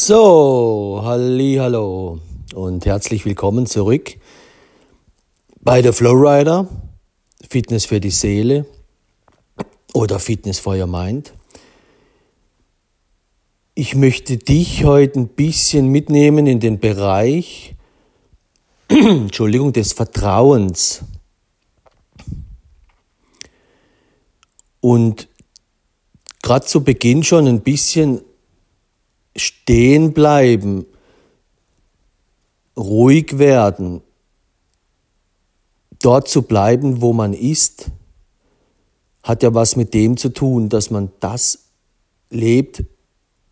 So, halli, hallo und herzlich willkommen zurück bei der Flowrider Fitness für die Seele oder Fitness for your Mind. Ich möchte dich heute ein bisschen mitnehmen in den Bereich Entschuldigung, des Vertrauens. Und gerade zu Beginn schon ein bisschen stehen bleiben, ruhig werden, dort zu bleiben, wo man ist, hat ja was mit dem zu tun, dass man das lebt,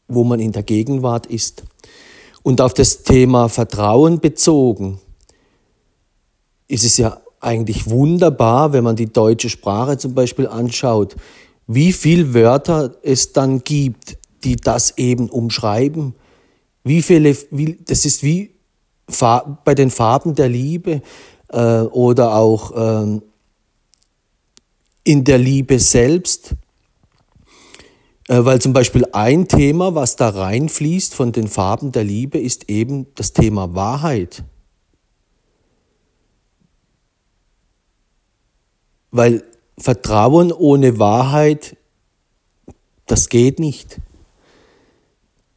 wo man in der Gegenwart ist. Und auf das Thema Vertrauen bezogen ist es ja eigentlich wunderbar, wenn man die deutsche Sprache zum Beispiel anschaut, wie viele Wörter es dann gibt, die das eben umschreiben. Wie viele, wie, das ist wie bei den Farben der Liebe äh, oder auch ähm, in der Liebe selbst. Äh, weil zum Beispiel ein Thema, was da reinfließt von den Farben der Liebe, ist eben das Thema Wahrheit. Weil Vertrauen ohne Wahrheit, das geht nicht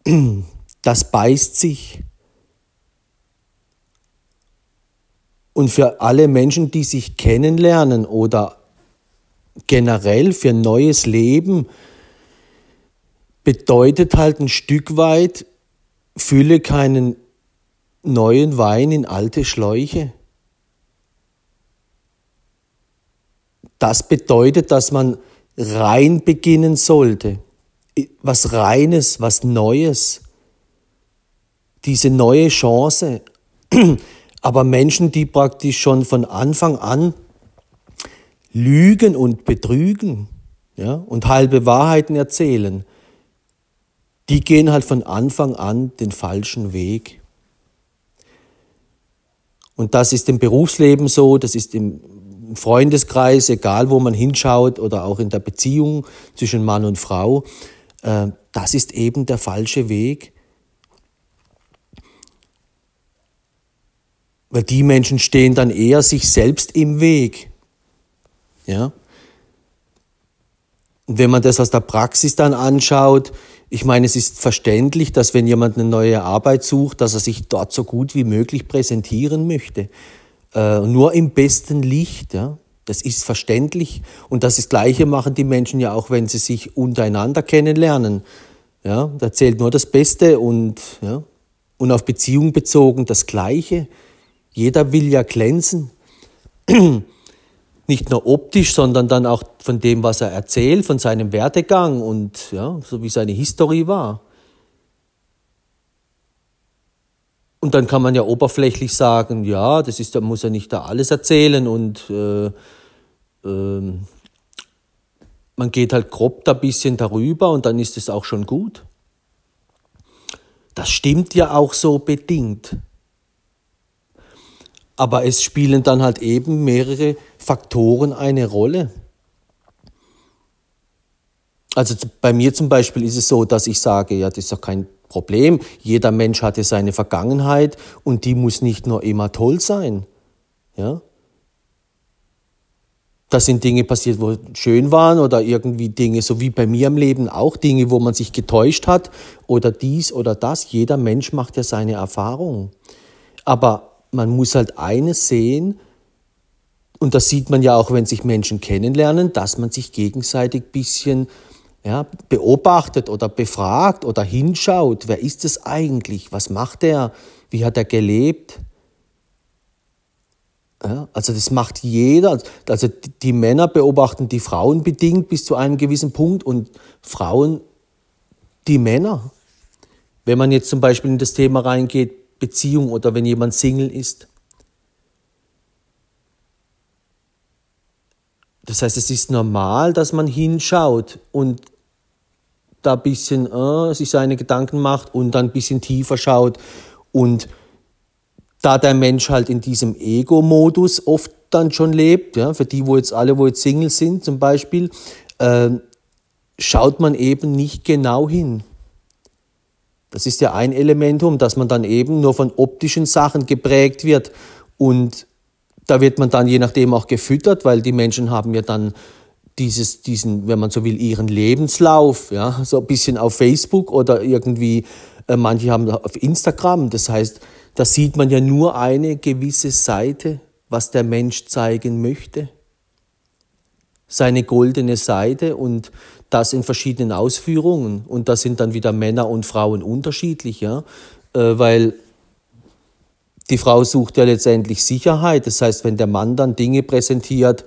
das beißt sich. Und für alle Menschen, die sich kennenlernen oder generell für neues Leben, bedeutet halt ein Stück weit, fülle keinen neuen Wein in alte Schläuche. Das bedeutet, dass man rein beginnen sollte was Reines, was Neues, diese neue Chance. Aber Menschen, die praktisch schon von Anfang an lügen und betrügen ja, und halbe Wahrheiten erzählen, die gehen halt von Anfang an den falschen Weg. Und das ist im Berufsleben so, das ist im Freundeskreis, egal wo man hinschaut oder auch in der Beziehung zwischen Mann und Frau. Äh, das ist eben der falsche Weg. Weil die Menschen stehen dann eher sich selbst im Weg. Ja? Und wenn man das aus der Praxis dann anschaut, ich meine, es ist verständlich, dass wenn jemand eine neue Arbeit sucht, dass er sich dort so gut wie möglich präsentieren möchte. Äh, nur im besten Licht. Ja? Das ist verständlich. Und das, das Gleiche machen die Menschen ja auch, wenn sie sich untereinander kennenlernen. Ja, da zählt nur das Beste und, ja, und auf Beziehung bezogen das Gleiche. Jeder will ja glänzen. Nicht nur optisch, sondern dann auch von dem, was er erzählt, von seinem Werdegang und ja, so wie seine Historie war. Und dann kann man ja oberflächlich sagen, ja, das ist, da muss er nicht da alles erzählen und äh, ähm, man geht halt grob da ein bisschen darüber und dann ist es auch schon gut. Das stimmt ja auch so bedingt. Aber es spielen dann halt eben mehrere Faktoren eine Rolle. Also bei mir zum Beispiel ist es so, dass ich sage, ja, das ist doch kein Problem. Jeder Mensch hatte seine Vergangenheit und die muss nicht nur immer toll sein. Ja? Da sind Dinge passiert, wo schön waren oder irgendwie Dinge, so wie bei mir im Leben auch Dinge, wo man sich getäuscht hat oder dies oder das. Jeder Mensch macht ja seine Erfahrungen. Aber man muss halt eines sehen, und das sieht man ja auch, wenn sich Menschen kennenlernen, dass man sich gegenseitig bisschen ja, beobachtet oder befragt oder hinschaut. Wer ist es eigentlich? Was macht er? Wie hat er gelebt? Ja, also das macht jeder. Also die Männer beobachten die Frauen bedingt bis zu einem gewissen Punkt und Frauen die Männer. Wenn man jetzt zum Beispiel in das Thema reingeht, Beziehung oder wenn jemand Single ist. Das heißt, es ist normal, dass man hinschaut und da ein bisschen äh, sich seine Gedanken macht und dann ein bisschen tiefer schaut und da der Mensch halt in diesem Ego-Modus oft dann schon lebt, ja, für die, wo jetzt alle, wo jetzt Single sind zum Beispiel, äh, schaut man eben nicht genau hin. Das ist ja ein Elementum, dass man dann eben nur von optischen Sachen geprägt wird und da wird man dann je nachdem auch gefüttert, weil die Menschen haben ja dann dieses, diesen, wenn man so will, ihren Lebenslauf, ja, so ein bisschen auf Facebook oder irgendwie, äh, manche haben auf Instagram. Das heißt, da sieht man ja nur eine gewisse Seite, was der Mensch zeigen möchte. Seine goldene Seite und das in verschiedenen Ausführungen. Und da sind dann wieder Männer und Frauen unterschiedlich, ja, äh, weil die Frau sucht ja letztendlich Sicherheit. Das heißt, wenn der Mann dann Dinge präsentiert,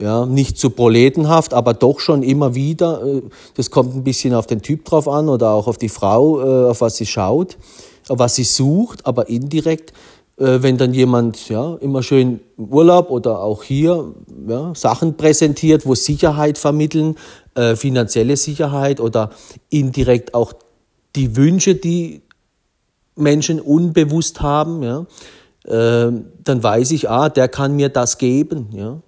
ja, nicht zu proletenhaft, aber doch schon immer wieder, äh, das kommt ein bisschen auf den Typ drauf an oder auch auf die Frau, äh, auf was sie schaut, was sie sucht, aber indirekt, äh, wenn dann jemand ja, immer schön im Urlaub oder auch hier ja, Sachen präsentiert, wo Sicherheit vermitteln, finanzielle Sicherheit oder indirekt auch die Wünsche, die Menschen unbewusst haben, ja, äh, dann weiß ich, ah, der kann mir das geben. Ja.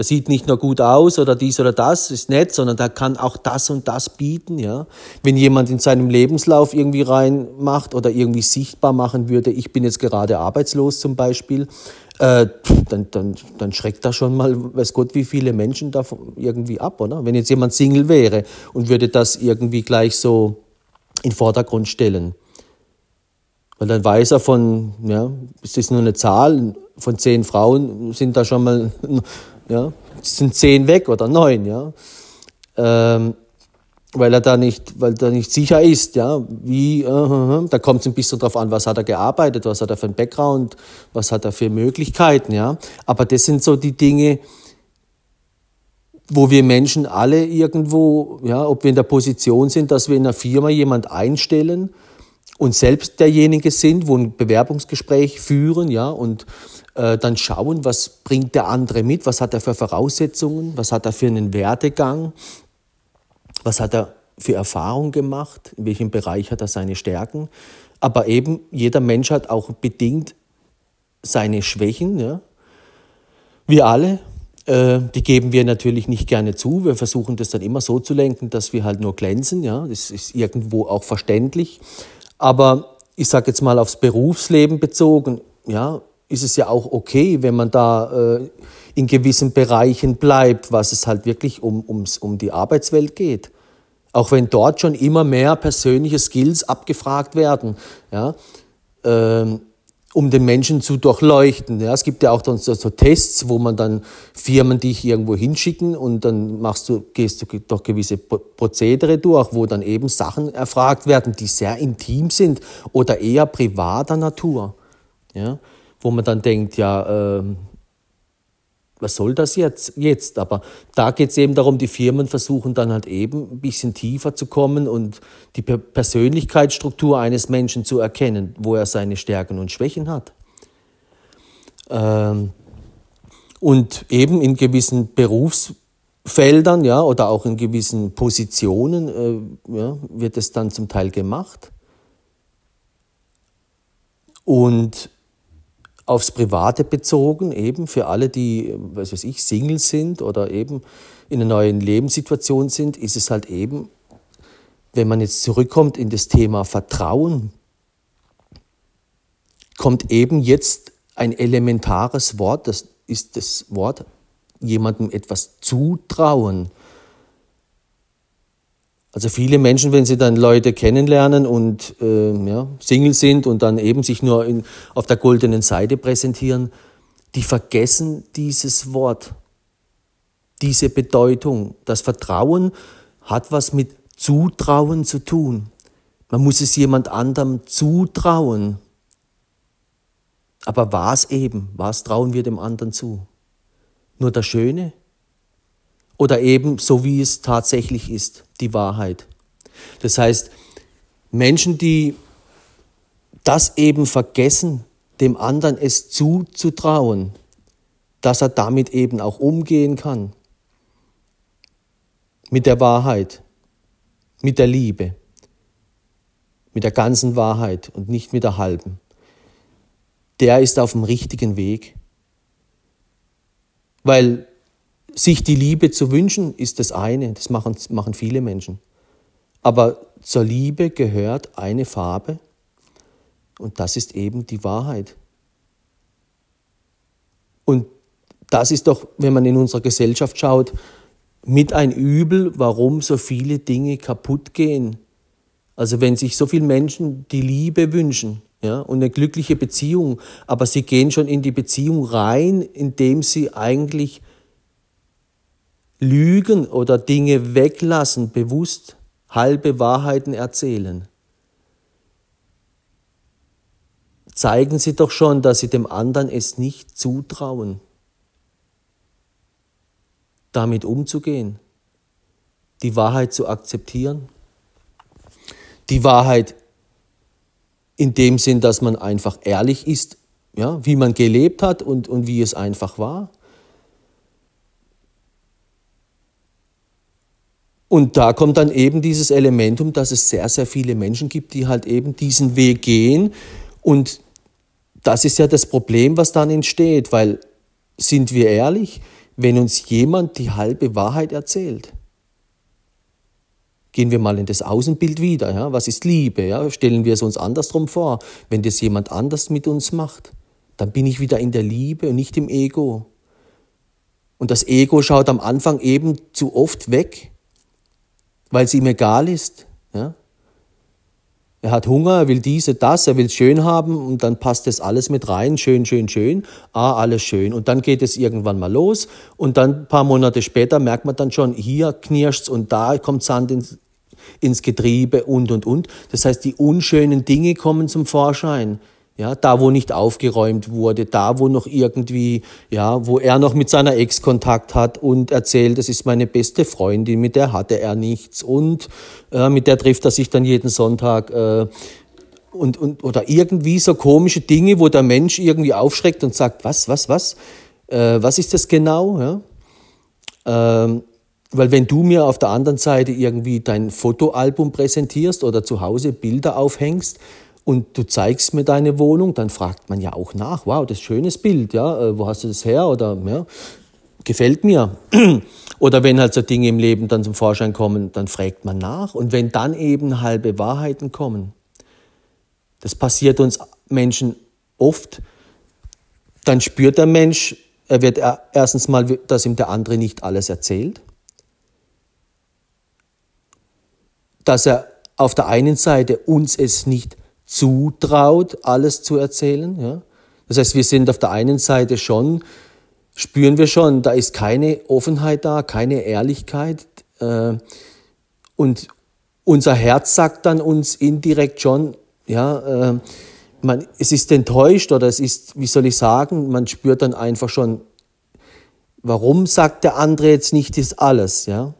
Das sieht nicht nur gut aus oder dies oder das ist nett, sondern der kann auch das und das bieten. Ja. Wenn jemand in seinem Lebenslauf irgendwie reinmacht oder irgendwie sichtbar machen würde, ich bin jetzt gerade arbeitslos zum Beispiel, äh, dann, dann, dann schreckt da schon mal, weiß Gott, wie viele Menschen da irgendwie ab, oder? Wenn jetzt jemand Single wäre und würde das irgendwie gleich so in den Vordergrund stellen. Weil dann weiß er von, ja, es ist nur eine Zahl, von zehn Frauen sind da schon mal, ja, sind zehn weg oder neun, ja. Ähm, weil er da nicht, weil er nicht sicher ist, ja, wie, uh, uh, uh, da kommt es ein bisschen drauf an, was hat er gearbeitet, was hat er für einen Background, was hat er für Möglichkeiten, ja. Aber das sind so die Dinge, wo wir Menschen alle irgendwo, ja, ob wir in der Position sind, dass wir in einer Firma jemand einstellen und selbst derjenige sind, wo ein Bewerbungsgespräch führen, ja, und äh, dann schauen, was bringt der andere mit, was hat er für Voraussetzungen, was hat er für einen Werdegang, was hat er für Erfahrung gemacht, in welchem Bereich hat er seine Stärken. Aber eben jeder Mensch hat auch bedingt seine Schwächen, ja. Wir alle, äh, die geben wir natürlich nicht gerne zu. Wir versuchen das dann immer so zu lenken, dass wir halt nur glänzen. Ja, das ist irgendwo auch verständlich. Aber ich sage jetzt mal aufs Berufsleben bezogen, ja, ist es ja auch okay, wenn man da äh, in gewissen Bereichen bleibt, was es halt wirklich um, ums, um die Arbeitswelt geht. Auch wenn dort schon immer mehr persönliche Skills abgefragt werden. Ja, ähm, um den Menschen zu durchleuchten. Ja, es gibt ja auch dann so, so, Tests, wo man dann Firmen dich irgendwo hinschicken und dann machst du, gehst du durch gewisse Prozedere durch, wo dann eben Sachen erfragt werden, die sehr intim sind oder eher privater Natur. Ja, wo man dann denkt, ja, äh, was soll das jetzt? jetzt? Aber da geht es eben darum, die Firmen versuchen dann halt eben ein bisschen tiefer zu kommen und die Persönlichkeitsstruktur eines Menschen zu erkennen, wo er seine Stärken und Schwächen hat. Ähm, und eben in gewissen Berufsfeldern ja, oder auch in gewissen Positionen äh, ja, wird es dann zum Teil gemacht. Und aufs Private bezogen, eben für alle, die, was weiß ich, Single sind oder eben in einer neuen Lebenssituation sind, ist es halt eben, wenn man jetzt zurückkommt in das Thema Vertrauen, kommt eben jetzt ein elementares Wort, das ist das Wort, jemandem etwas zutrauen. Also viele Menschen, wenn sie dann Leute kennenlernen und äh, ja, Single sind und dann eben sich nur in, auf der goldenen Seite präsentieren, die vergessen dieses Wort, diese Bedeutung. Das Vertrauen hat was mit Zutrauen zu tun. Man muss es jemand anderem zutrauen. Aber was eben? Was trauen wir dem anderen zu? Nur das Schöne? Oder eben so, wie es tatsächlich ist, die Wahrheit. Das heißt, Menschen, die das eben vergessen, dem anderen es zuzutrauen, dass er damit eben auch umgehen kann. Mit der Wahrheit, mit der Liebe, mit der ganzen Wahrheit und nicht mit der halben. Der ist auf dem richtigen Weg. Weil sich die Liebe zu wünschen, ist das eine, das machen, machen viele Menschen. Aber zur Liebe gehört eine Farbe und das ist eben die Wahrheit. Und das ist doch, wenn man in unserer Gesellschaft schaut, mit ein Übel, warum so viele Dinge kaputt gehen. Also wenn sich so viele Menschen die Liebe wünschen, ja, und eine glückliche Beziehung, aber sie gehen schon in die Beziehung rein, indem sie eigentlich lügen oder Dinge weglassen, bewusst halbe Wahrheiten erzählen. Zeigen Sie doch schon, dass Sie dem anderen es nicht zutrauen damit umzugehen, die Wahrheit zu akzeptieren, die Wahrheit in dem Sinn, dass man einfach ehrlich ist, ja, wie man gelebt hat und, und wie es einfach war. Und da kommt dann eben dieses Elementum, dass es sehr, sehr viele Menschen gibt, die halt eben diesen Weg gehen. Und das ist ja das Problem, was dann entsteht, weil, sind wir ehrlich, wenn uns jemand die halbe Wahrheit erzählt. Gehen wir mal in das Außenbild wieder. Ja? Was ist Liebe? Ja? Stellen wir es uns andersrum vor. Wenn das jemand anders mit uns macht, dann bin ich wieder in der Liebe und nicht im Ego. Und das Ego schaut am Anfang eben zu oft weg, weil es ihm egal ist. Ja? Er hat Hunger, er will diese, das, er will es schön haben und dann passt das alles mit rein, schön, schön, schön, ah, alles schön. Und dann geht es irgendwann mal los und dann ein paar Monate später merkt man dann schon, hier knirscht's und da kommt Sand ins, ins Getriebe und, und, und. Das heißt, die unschönen Dinge kommen zum Vorschein. Ja, da, wo nicht aufgeräumt wurde, da, wo noch irgendwie, ja, wo er noch mit seiner Ex Kontakt hat und erzählt, das ist meine beste Freundin, mit der hatte er nichts und äh, mit der trifft er sich dann jeden Sonntag. Äh, und, und, oder irgendwie so komische Dinge, wo der Mensch irgendwie aufschreckt und sagt, was, was, was, äh, was ist das genau? Ja? Ähm, weil wenn du mir auf der anderen Seite irgendwie dein Fotoalbum präsentierst oder zu Hause Bilder aufhängst, und du zeigst mir deine Wohnung, dann fragt man ja auch nach, wow, das ist ein schönes Bild, ja, äh, wo hast du das her oder ja, gefällt mir. Oder wenn halt so Dinge im Leben dann zum Vorschein kommen, dann fragt man nach. Und wenn dann eben halbe Wahrheiten kommen, das passiert uns Menschen oft, dann spürt der Mensch, er wird erstens mal, dass ihm der andere nicht alles erzählt, dass er auf der einen Seite uns es nicht zutraut, alles zu erzählen. Ja? Das heißt, wir sind auf der einen Seite schon, spüren wir schon, da ist keine Offenheit da, keine Ehrlichkeit. Äh, und unser Herz sagt dann uns indirekt schon, ja, äh, man, es ist enttäuscht oder es ist, wie soll ich sagen, man spürt dann einfach schon, warum sagt der andere jetzt nicht das alles, ja?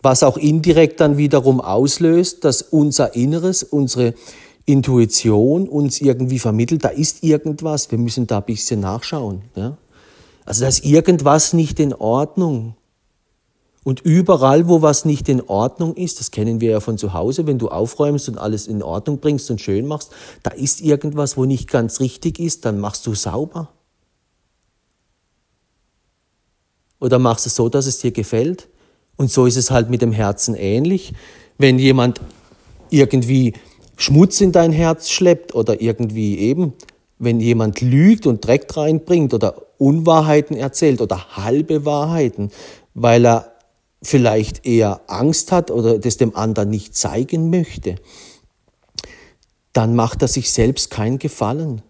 Was auch indirekt dann wiederum auslöst, dass unser Inneres, unsere Intuition uns irgendwie vermittelt, da ist irgendwas, wir müssen da ein bisschen nachschauen. Ja? Also da ist irgendwas nicht in Ordnung. Und überall, wo was nicht in Ordnung ist, das kennen wir ja von zu Hause, wenn du aufräumst und alles in Ordnung bringst und schön machst, da ist irgendwas, wo nicht ganz richtig ist, dann machst du sauber. Oder machst es so, dass es dir gefällt. Und so ist es halt mit dem Herzen ähnlich. Wenn jemand irgendwie Schmutz in dein Herz schleppt oder irgendwie eben, wenn jemand lügt und Dreck reinbringt oder Unwahrheiten erzählt oder halbe Wahrheiten, weil er vielleicht eher Angst hat oder das dem anderen nicht zeigen möchte, dann macht er sich selbst keinen Gefallen.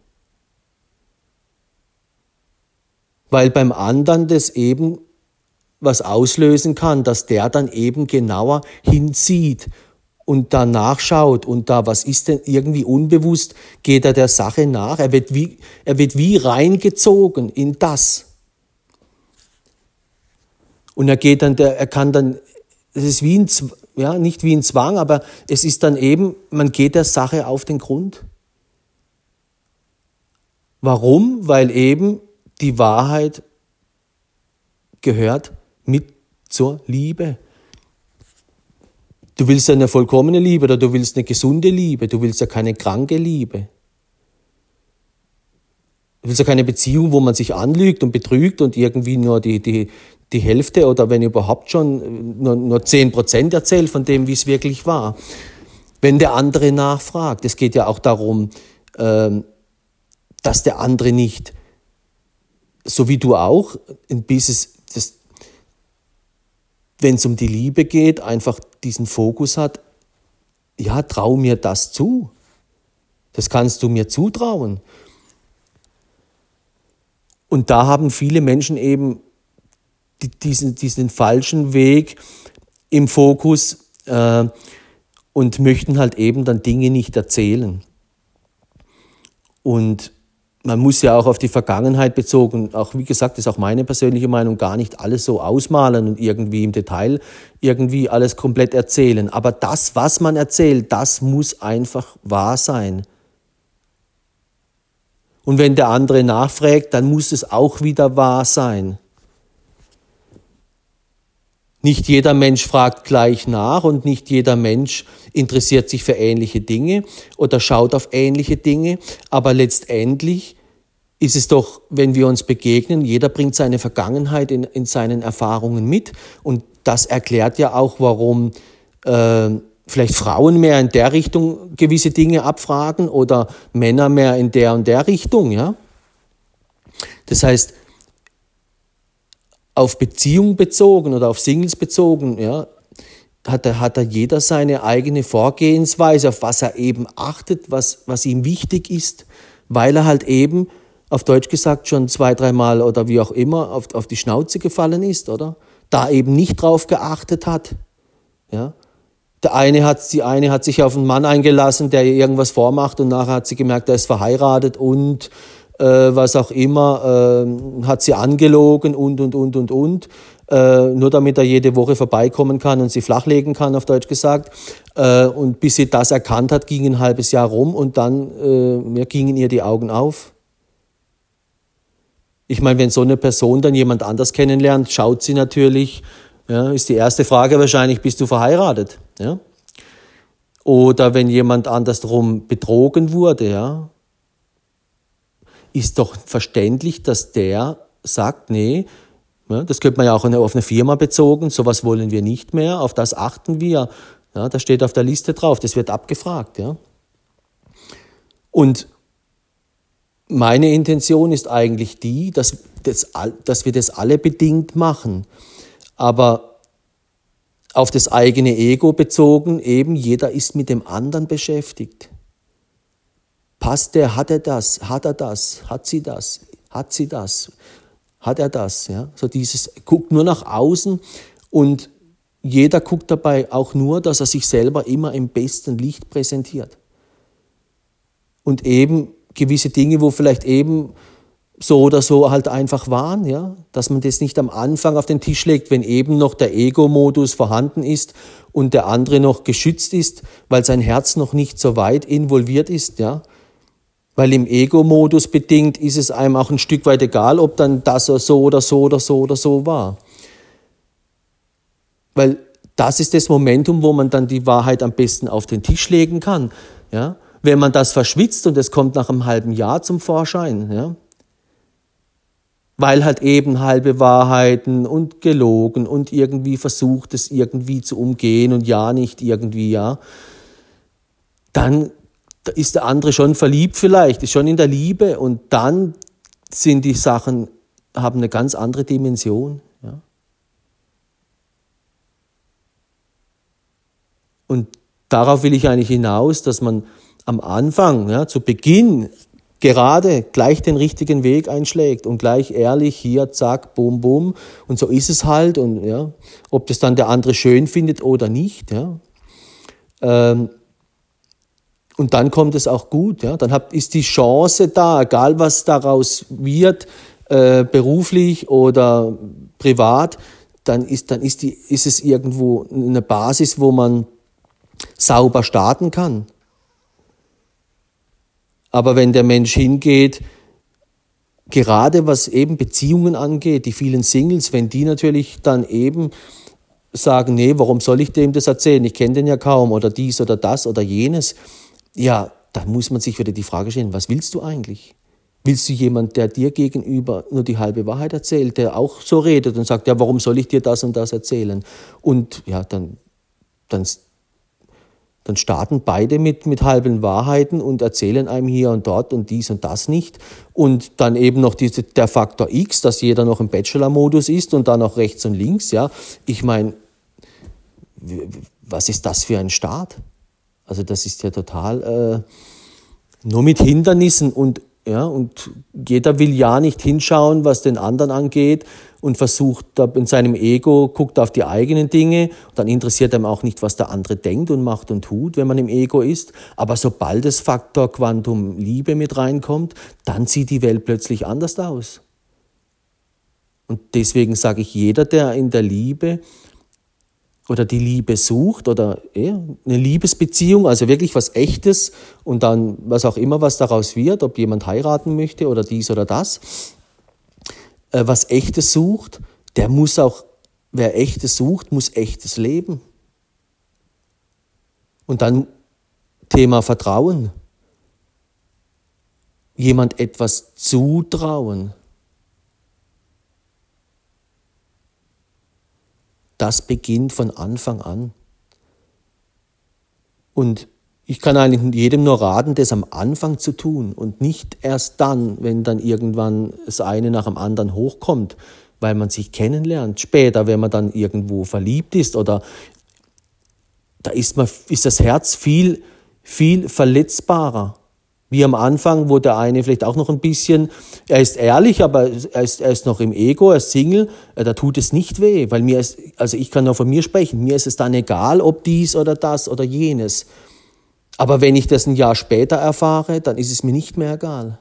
Weil beim anderen das eben was auslösen kann, dass der dann eben genauer hinzieht und da nachschaut und da, was ist denn irgendwie unbewusst, geht er der Sache nach. Er wird wie, er wird wie reingezogen in das. Und er geht dann, der, er kann dann, es ist wie ein, ja, nicht wie ein Zwang, aber es ist dann eben, man geht der Sache auf den Grund. Warum? Weil eben die Wahrheit gehört mit zur Liebe. Du willst eine vollkommene Liebe oder du willst eine gesunde Liebe, du willst ja keine kranke Liebe. Ich will ja keine Beziehung, wo man sich anlügt und betrügt und irgendwie nur die, die, die Hälfte oder wenn überhaupt schon nur, nur 10 Prozent erzählt von dem, wie es wirklich war. Wenn der andere nachfragt, es geht ja auch darum, ähm, dass der andere nicht, so wie du auch, ein bisschen, das, wenn es um die Liebe geht, einfach diesen Fokus hat, ja, trau mir das zu. Das kannst du mir zutrauen. Und da haben viele Menschen eben diesen, diesen falschen Weg im Fokus äh, und möchten halt eben dann Dinge nicht erzählen. Und man muss ja auch auf die Vergangenheit bezogen, auch wie gesagt, ist auch meine persönliche Meinung, gar nicht alles so ausmalen und irgendwie im Detail irgendwie alles komplett erzählen. Aber das, was man erzählt, das muss einfach wahr sein. Und wenn der andere nachfragt, dann muss es auch wieder wahr sein. Nicht jeder Mensch fragt gleich nach und nicht jeder Mensch interessiert sich für ähnliche Dinge oder schaut auf ähnliche Dinge, aber letztendlich ist es doch, wenn wir uns begegnen, jeder bringt seine Vergangenheit in, in seinen Erfahrungen mit und das erklärt ja auch, warum äh, vielleicht Frauen mehr in der Richtung gewisse Dinge abfragen oder Männer mehr in der und der Richtung, ja. Das heißt, auf Beziehung bezogen oder auf Singles bezogen, ja, hat da, hat da jeder seine eigene Vorgehensweise, auf was er eben achtet, was, was ihm wichtig ist, weil er halt eben, auf Deutsch gesagt, schon zwei, dreimal oder wie auch immer auf, auf die Schnauze gefallen ist, oder? Da eben nicht drauf geachtet hat. Ja? Der eine hat, die eine hat sich auf einen Mann eingelassen, der ihr irgendwas vormacht und nachher hat sie gemerkt, er ist verheiratet und äh, was auch immer, äh, hat sie angelogen und, und, und, und, und. Äh, nur damit er jede Woche vorbeikommen kann und sie flachlegen kann, auf Deutsch gesagt. Äh, und bis sie das erkannt hat, ging ein halbes Jahr rum und dann äh, mir gingen ihr die Augen auf. Ich meine, wenn so eine Person dann jemand anders kennenlernt, schaut sie natürlich, ja, ist die erste Frage wahrscheinlich, bist du verheiratet? Ja? Oder wenn jemand andersrum betrogen wurde, ja, ist doch verständlich, dass der sagt, nee, ja, das könnte man ja auch auf eine Firma bezogen, sowas wollen wir nicht mehr, auf das achten wir. Ja, das steht auf der Liste drauf, das wird abgefragt. Ja. Und meine Intention ist eigentlich die, dass, das, dass wir das alle bedingt machen. Aber auf das eigene Ego bezogen, eben jeder ist mit dem anderen beschäftigt. Passt der, hat er das, hat er das, hat sie das, hat sie das, hat er das. Ja? So dieses, guckt nur nach außen und jeder guckt dabei auch nur, dass er sich selber immer im besten Licht präsentiert. Und eben gewisse Dinge, wo vielleicht eben so oder so halt einfach waren, ja, dass man das nicht am Anfang auf den Tisch legt, wenn eben noch der Ego-Modus vorhanden ist und der andere noch geschützt ist, weil sein Herz noch nicht so weit involviert ist, ja, weil im Ego-Modus bedingt ist es einem auch ein Stück weit egal, ob dann das so oder so oder so oder so war. Weil das ist das Momentum, wo man dann die Wahrheit am besten auf den Tisch legen kann. Ja? Wenn man das verschwitzt und es kommt nach einem halben Jahr zum Vorschein, ja? weil halt eben halbe Wahrheiten und gelogen und irgendwie versucht, es irgendwie zu umgehen und ja nicht irgendwie, ja, dann da ist der andere schon verliebt vielleicht, ist schon in der Liebe und dann sind die Sachen, haben eine ganz andere Dimension. Ja. Und darauf will ich eigentlich hinaus, dass man am Anfang, ja, zu Beginn, gerade gleich den richtigen Weg einschlägt und gleich ehrlich hier, zack, bum, bum. Und so ist es halt. Und ja, ob das dann der andere schön findet oder nicht, ja. Ähm, und dann kommt es auch gut. Ja? Dann habt, ist die Chance da, egal was daraus wird, äh, beruflich oder privat, dann, ist, dann ist, die, ist es irgendwo eine Basis, wo man sauber starten kann. Aber wenn der Mensch hingeht, gerade was eben Beziehungen angeht, die vielen Singles, wenn die natürlich dann eben sagen, nee, warum soll ich dem das erzählen? Ich kenne den ja kaum oder dies oder das oder jenes ja, da muss man sich wieder die Frage stellen, was willst du eigentlich? Willst du jemand, der dir gegenüber nur die halbe Wahrheit erzählt, der auch so redet und sagt, ja, warum soll ich dir das und das erzählen? Und ja, dann, dann, dann starten beide mit, mit halben Wahrheiten und erzählen einem hier und dort und dies und das nicht. Und dann eben noch diese, der Faktor X, dass jeder noch im Bachelor-Modus ist und dann noch rechts und links, ja. Ich meine, was ist das für ein Staat? Also das ist ja total äh, nur mit Hindernissen und ja, und jeder will ja nicht hinschauen, was den anderen angeht und versucht in seinem Ego, guckt auf die eigenen Dinge. Dann interessiert einem auch nicht, was der andere denkt und macht und tut, wenn man im Ego ist. Aber sobald das Faktor Quantum Liebe mit reinkommt, dann sieht die Welt plötzlich anders aus. Und deswegen sage ich, jeder, der in der Liebe oder die Liebe sucht oder eine Liebesbeziehung, also wirklich was Echtes und dann was auch immer, was daraus wird, ob jemand heiraten möchte oder dies oder das, äh, was Echtes sucht, der muss auch, wer Echtes sucht, muss Echtes leben. Und dann Thema Vertrauen. Jemand etwas zutrauen. Das beginnt von Anfang an. Und ich kann eigentlich jedem nur raten, das am Anfang zu tun und nicht erst dann, wenn dann irgendwann das eine nach dem anderen hochkommt, weil man sich kennenlernt. Später, wenn man dann irgendwo verliebt ist oder da ist, man, ist das Herz viel, viel verletzbarer. Wie am Anfang, wo der eine vielleicht auch noch ein bisschen, er ist ehrlich, aber er ist, er ist noch im Ego, er ist Single, äh, da tut es nicht weh, weil mir ist, also ich kann nur von mir sprechen, mir ist es dann egal, ob dies oder das oder jenes. Aber wenn ich das ein Jahr später erfahre, dann ist es mir nicht mehr egal.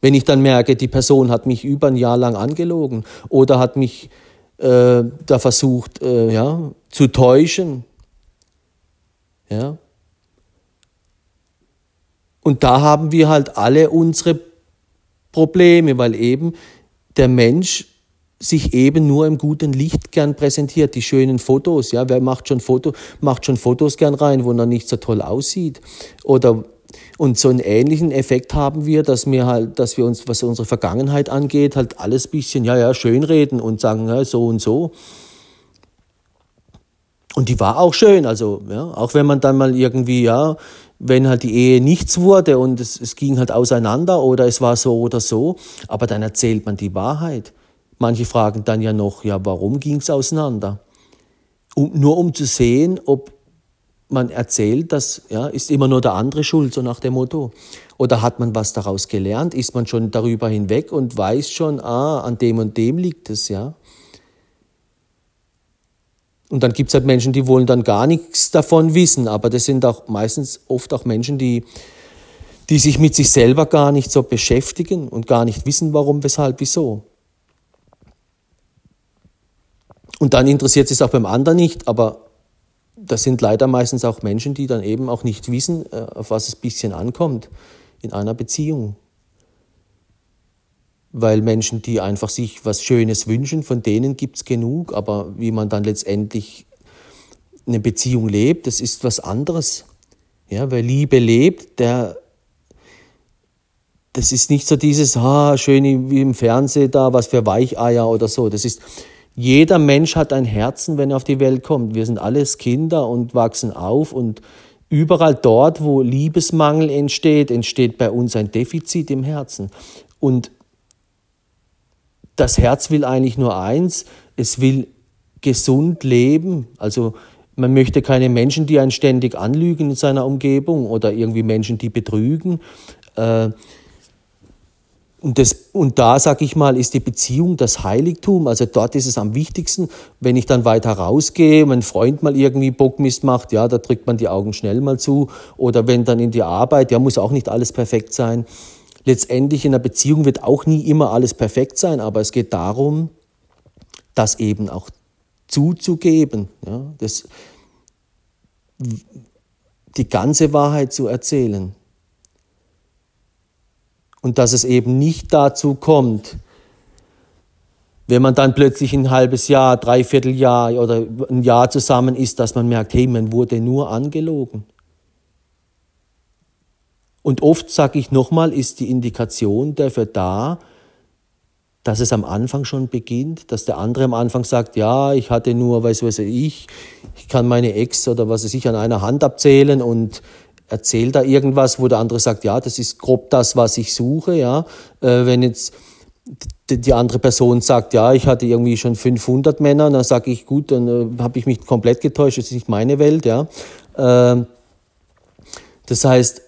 Wenn ich dann merke, die Person hat mich über ein Jahr lang angelogen oder hat mich äh, da versucht, äh, ja, zu täuschen, ja, und da haben wir halt alle unsere Probleme, weil eben der Mensch sich eben nur im guten Licht gern präsentiert, die schönen Fotos, ja, wer macht schon Foto, macht schon Fotos gern rein, wo er nicht so toll aussieht? Oder und so einen ähnlichen Effekt haben wir, dass wir halt, dass wir uns, was unsere Vergangenheit angeht, halt alles bisschen, ja, ja, schönreden und sagen, ja, so und so. Und die war auch schön, also, ja, auch wenn man dann mal irgendwie, ja, wenn halt die Ehe nichts wurde und es, es ging halt auseinander oder es war so oder so, aber dann erzählt man die Wahrheit. Manche fragen dann ja noch, ja, warum ging es auseinander? Um, nur um zu sehen, ob man erzählt, das ja, ist immer nur der andere schuld, so nach dem Motto. Oder hat man was daraus gelernt? Ist man schon darüber hinweg und weiß schon, ah, an dem und dem liegt es, ja? Und dann gibt es halt Menschen, die wollen dann gar nichts davon wissen, aber das sind auch meistens oft auch Menschen, die, die sich mit sich selber gar nicht so beschäftigen und gar nicht wissen, warum, weshalb, wieso. Und dann interessiert es auch beim anderen nicht, aber das sind leider meistens auch Menschen, die dann eben auch nicht wissen, äh, auf was es ein bisschen ankommt in einer Beziehung weil Menschen, die einfach sich was Schönes wünschen, von denen gibt es genug, aber wie man dann letztendlich eine Beziehung lebt, das ist was anderes. Ja, wer Liebe lebt, der, das ist nicht so dieses, ah, schön wie im Fernsehen da, was für Weicheier oder so. Das ist, jeder Mensch hat ein Herzen, wenn er auf die Welt kommt. Wir sind alles Kinder und wachsen auf und überall dort, wo Liebesmangel entsteht, entsteht bei uns ein Defizit im Herzen. Und das Herz will eigentlich nur eins, es will gesund leben. Also man möchte keine Menschen, die einen ständig anlügen in seiner Umgebung oder irgendwie Menschen, die betrügen. Äh, und, das, und da, sag ich mal, ist die Beziehung das Heiligtum. Also dort ist es am wichtigsten. Wenn ich dann weiter rausgehe, mein Freund mal irgendwie Bockmist macht, ja, da drückt man die Augen schnell mal zu. Oder wenn dann in die Arbeit, ja, muss auch nicht alles perfekt sein. Letztendlich in einer Beziehung wird auch nie immer alles perfekt sein, aber es geht darum, das eben auch zuzugeben, ja, das, die ganze Wahrheit zu erzählen. Und dass es eben nicht dazu kommt, wenn man dann plötzlich ein halbes Jahr, dreiviertel Jahr oder ein Jahr zusammen ist, dass man merkt, hey, man wurde nur angelogen. Und oft, sage ich nochmal, ist die Indikation dafür da, dass es am Anfang schon beginnt, dass der andere am Anfang sagt, ja, ich hatte nur, weiß was ich, ich kann meine Ex oder was weiß ich an einer Hand abzählen und erzählt da irgendwas, wo der andere sagt, ja, das ist grob das, was ich suche, ja. Äh, wenn jetzt die andere Person sagt, ja, ich hatte irgendwie schon 500 Männer, dann sage ich, gut, dann äh, habe ich mich komplett getäuscht, das ist nicht meine Welt, ja. Äh, das heißt,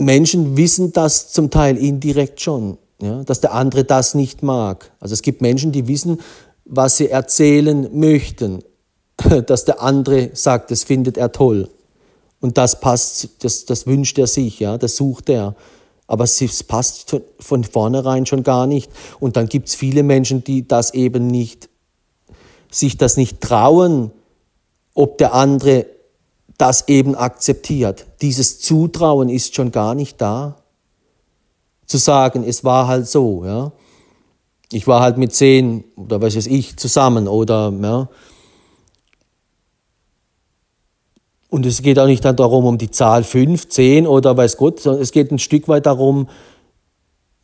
Menschen wissen das zum Teil indirekt schon, ja, dass der andere das nicht mag. Also es gibt Menschen, die wissen, was sie erzählen möchten, dass der andere sagt, das findet er toll. Und das passt, das, das wünscht er sich, ja, das sucht er. Aber es passt von vornherein schon gar nicht. Und dann gibt es viele Menschen, die das eben nicht, sich das nicht trauen, ob der andere das eben akzeptiert. Dieses Zutrauen ist schon gar nicht da. Zu sagen, es war halt so, ja. Ich war halt mit zehn oder was weiß ich zusammen oder ja, Und es geht auch nicht dann darum, um die Zahl 5, 10 oder weiß Gott, sondern es geht ein Stück weit darum,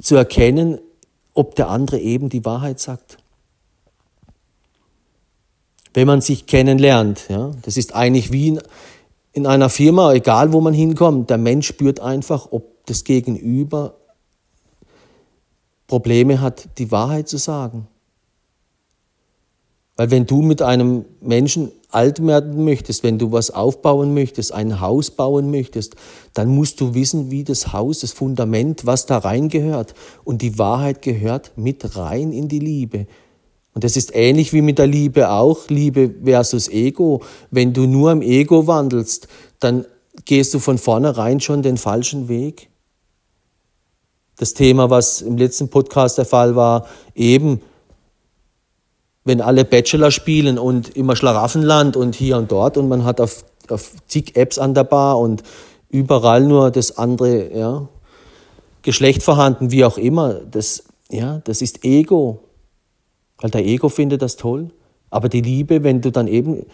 zu erkennen, ob der andere eben die Wahrheit sagt. Wenn man sich kennenlernt, ja, das ist eigentlich wie in, in einer Firma, egal wo man hinkommt, der Mensch spürt einfach, ob das Gegenüber Probleme hat, die Wahrheit zu sagen. Weil wenn du mit einem Menschen alt werden möchtest, wenn du was aufbauen möchtest, ein Haus bauen möchtest, dann musst du wissen, wie das Haus, das Fundament, was da reingehört. Und die Wahrheit gehört mit rein in die Liebe. Und das ist ähnlich wie mit der Liebe auch, Liebe versus Ego. Wenn du nur im Ego wandelst, dann gehst du von vornherein schon den falschen Weg. Das Thema, was im letzten Podcast der Fall war, eben, wenn alle Bachelor spielen und immer Schlaraffenland und hier und dort und man hat auf, auf zig Apps an der Bar und überall nur das andere ja, Geschlecht vorhanden, wie auch immer, das, ja, das ist Ego. Weil der Ego findet das toll. Aber die Liebe, wenn du dann eben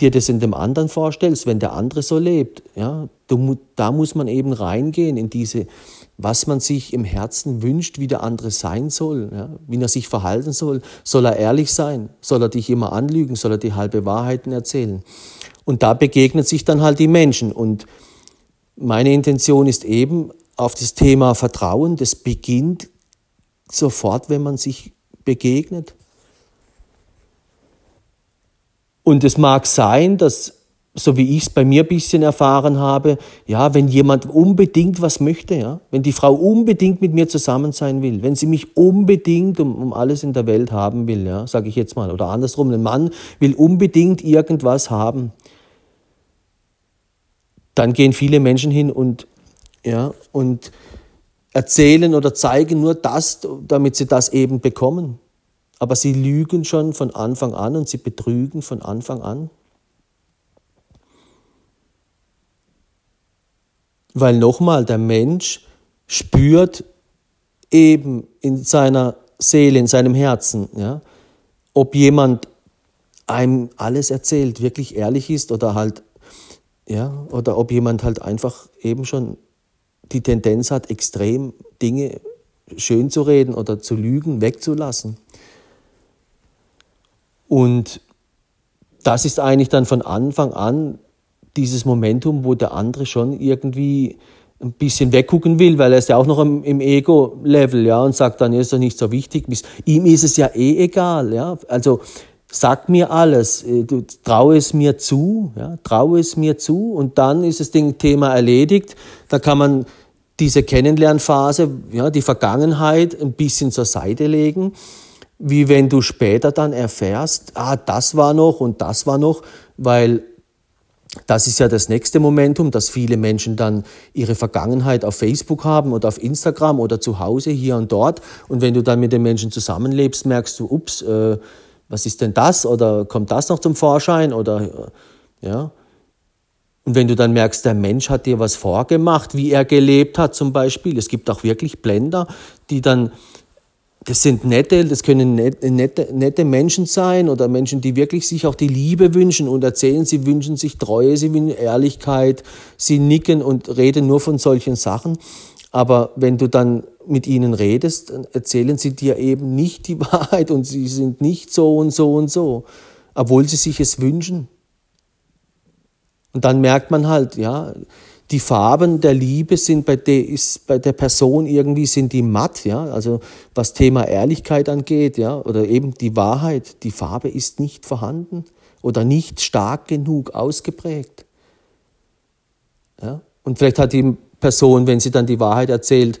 dir das in dem anderen vorstellst, wenn der andere so lebt, ja, du, da muss man eben reingehen in diese, was man sich im Herzen wünscht, wie der andere sein soll, ja, wie er sich verhalten soll. Soll er ehrlich sein? Soll er dich immer anlügen? Soll er die halbe Wahrheiten erzählen? Und da begegnen sich dann halt die Menschen. Und meine Intention ist eben auf das Thema Vertrauen, das beginnt sofort, wenn man sich begegnet. Und es mag sein, dass so wie ich es bei mir ein bisschen erfahren habe, ja, wenn jemand unbedingt was möchte, ja, wenn die Frau unbedingt mit mir zusammen sein will, wenn sie mich unbedingt um, um alles in der Welt haben will, ja, sage ich jetzt mal, oder andersrum, ein Mann will unbedingt irgendwas haben, dann gehen viele Menschen hin und, ja, und erzählen oder zeigen nur das, damit sie das eben bekommen. Aber sie lügen schon von Anfang an und sie betrügen von Anfang an. Weil nochmal, der Mensch spürt eben in seiner Seele, in seinem Herzen, ja, ob jemand einem alles erzählt, wirklich ehrlich ist oder halt, ja, oder ob jemand halt einfach eben schon die Tendenz hat, extrem Dinge schön zu reden oder zu lügen, wegzulassen. Und das ist eigentlich dann von Anfang an dieses Momentum, wo der andere schon irgendwie ein bisschen weggucken will, weil er ist ja auch noch im, im Ego-Level, ja, und sagt dann, ist doch nicht so wichtig. Ihm ist es ja eh egal, ja. Also sag mir alles, äh, du traue es mir zu, ja, traue es mir zu, und dann ist das Ding Thema erledigt. Da kann man diese Kennenlernphase, ja, die Vergangenheit ein bisschen zur Seite legen, wie wenn du später dann erfährst, ah, das war noch und das war noch, weil das ist ja das nächste Momentum, dass viele Menschen dann ihre Vergangenheit auf Facebook haben oder auf Instagram oder zu Hause hier und dort. Und wenn du dann mit den Menschen zusammenlebst, merkst du, ups, äh, was ist denn das? Oder kommt das noch zum Vorschein? Oder äh, ja. Und wenn du dann merkst, der Mensch hat dir was vorgemacht, wie er gelebt hat zum Beispiel. Es gibt auch wirklich Blender, die dann das sind nette, das können nette, nette Menschen sein oder Menschen, die wirklich sich auch die Liebe wünschen und erzählen, sie wünschen sich Treue, sie wünschen Ehrlichkeit, sie nicken und reden nur von solchen Sachen. Aber wenn du dann mit ihnen redest, erzählen sie dir eben nicht die Wahrheit und sie sind nicht so und so und so, obwohl sie sich es wünschen. Und dann merkt man halt, ja, die Farben der Liebe sind bei der, ist bei der Person irgendwie sind die matt, ja, also was Thema Ehrlichkeit angeht, ja, oder eben die Wahrheit, die Farbe ist nicht vorhanden oder nicht stark genug ausgeprägt. Ja, und vielleicht hat die Person, wenn sie dann die Wahrheit erzählt,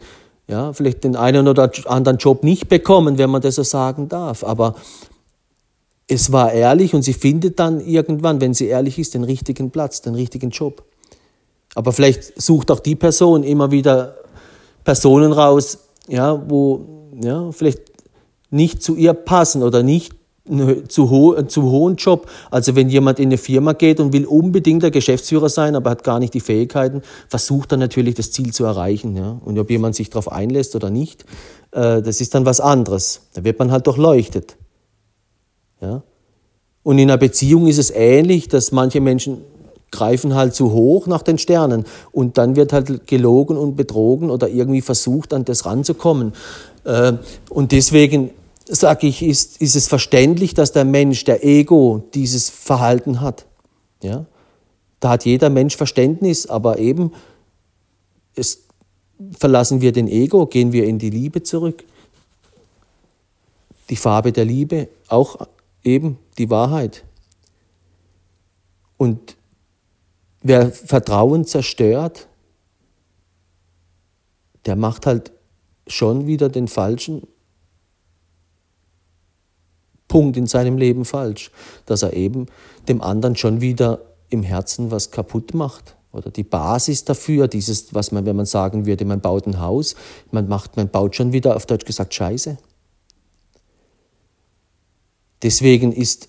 ja, vielleicht den einen oder anderen Job nicht bekommen, wenn man das so sagen darf, aber es war ehrlich und sie findet dann irgendwann, wenn sie ehrlich ist, den richtigen Platz, den richtigen Job. Aber vielleicht sucht auch die Person immer wieder Personen raus, ja, wo ja, vielleicht nicht zu ihr passen oder nicht zu, ho zu hohen Job. Also wenn jemand in eine Firma geht und will unbedingt der Geschäftsführer sein, aber hat gar nicht die Fähigkeiten, versucht er natürlich das Ziel zu erreichen. Ja? Und ob jemand sich darauf einlässt oder nicht, äh, das ist dann was anderes. Da wird man halt durchleuchtet. Ja? Und in einer Beziehung ist es ähnlich, dass manche Menschen greifen halt zu hoch nach den Sternen und dann wird halt gelogen und betrogen oder irgendwie versucht, an das ranzukommen. Äh, und deswegen sage ich, ist, ist es verständlich, dass der Mensch, der Ego, dieses Verhalten hat. Ja? Da hat jeder Mensch Verständnis, aber eben es, verlassen wir den Ego, gehen wir in die Liebe zurück. Die Farbe der Liebe, auch eben die Wahrheit. Und Wer Vertrauen zerstört, der macht halt schon wieder den falschen Punkt in seinem Leben falsch, dass er eben dem anderen schon wieder im Herzen was kaputt macht. Oder die Basis dafür, dieses, was man, wenn man sagen würde, man baut ein Haus, man macht, man baut schon wieder auf Deutsch gesagt Scheiße. Deswegen ist,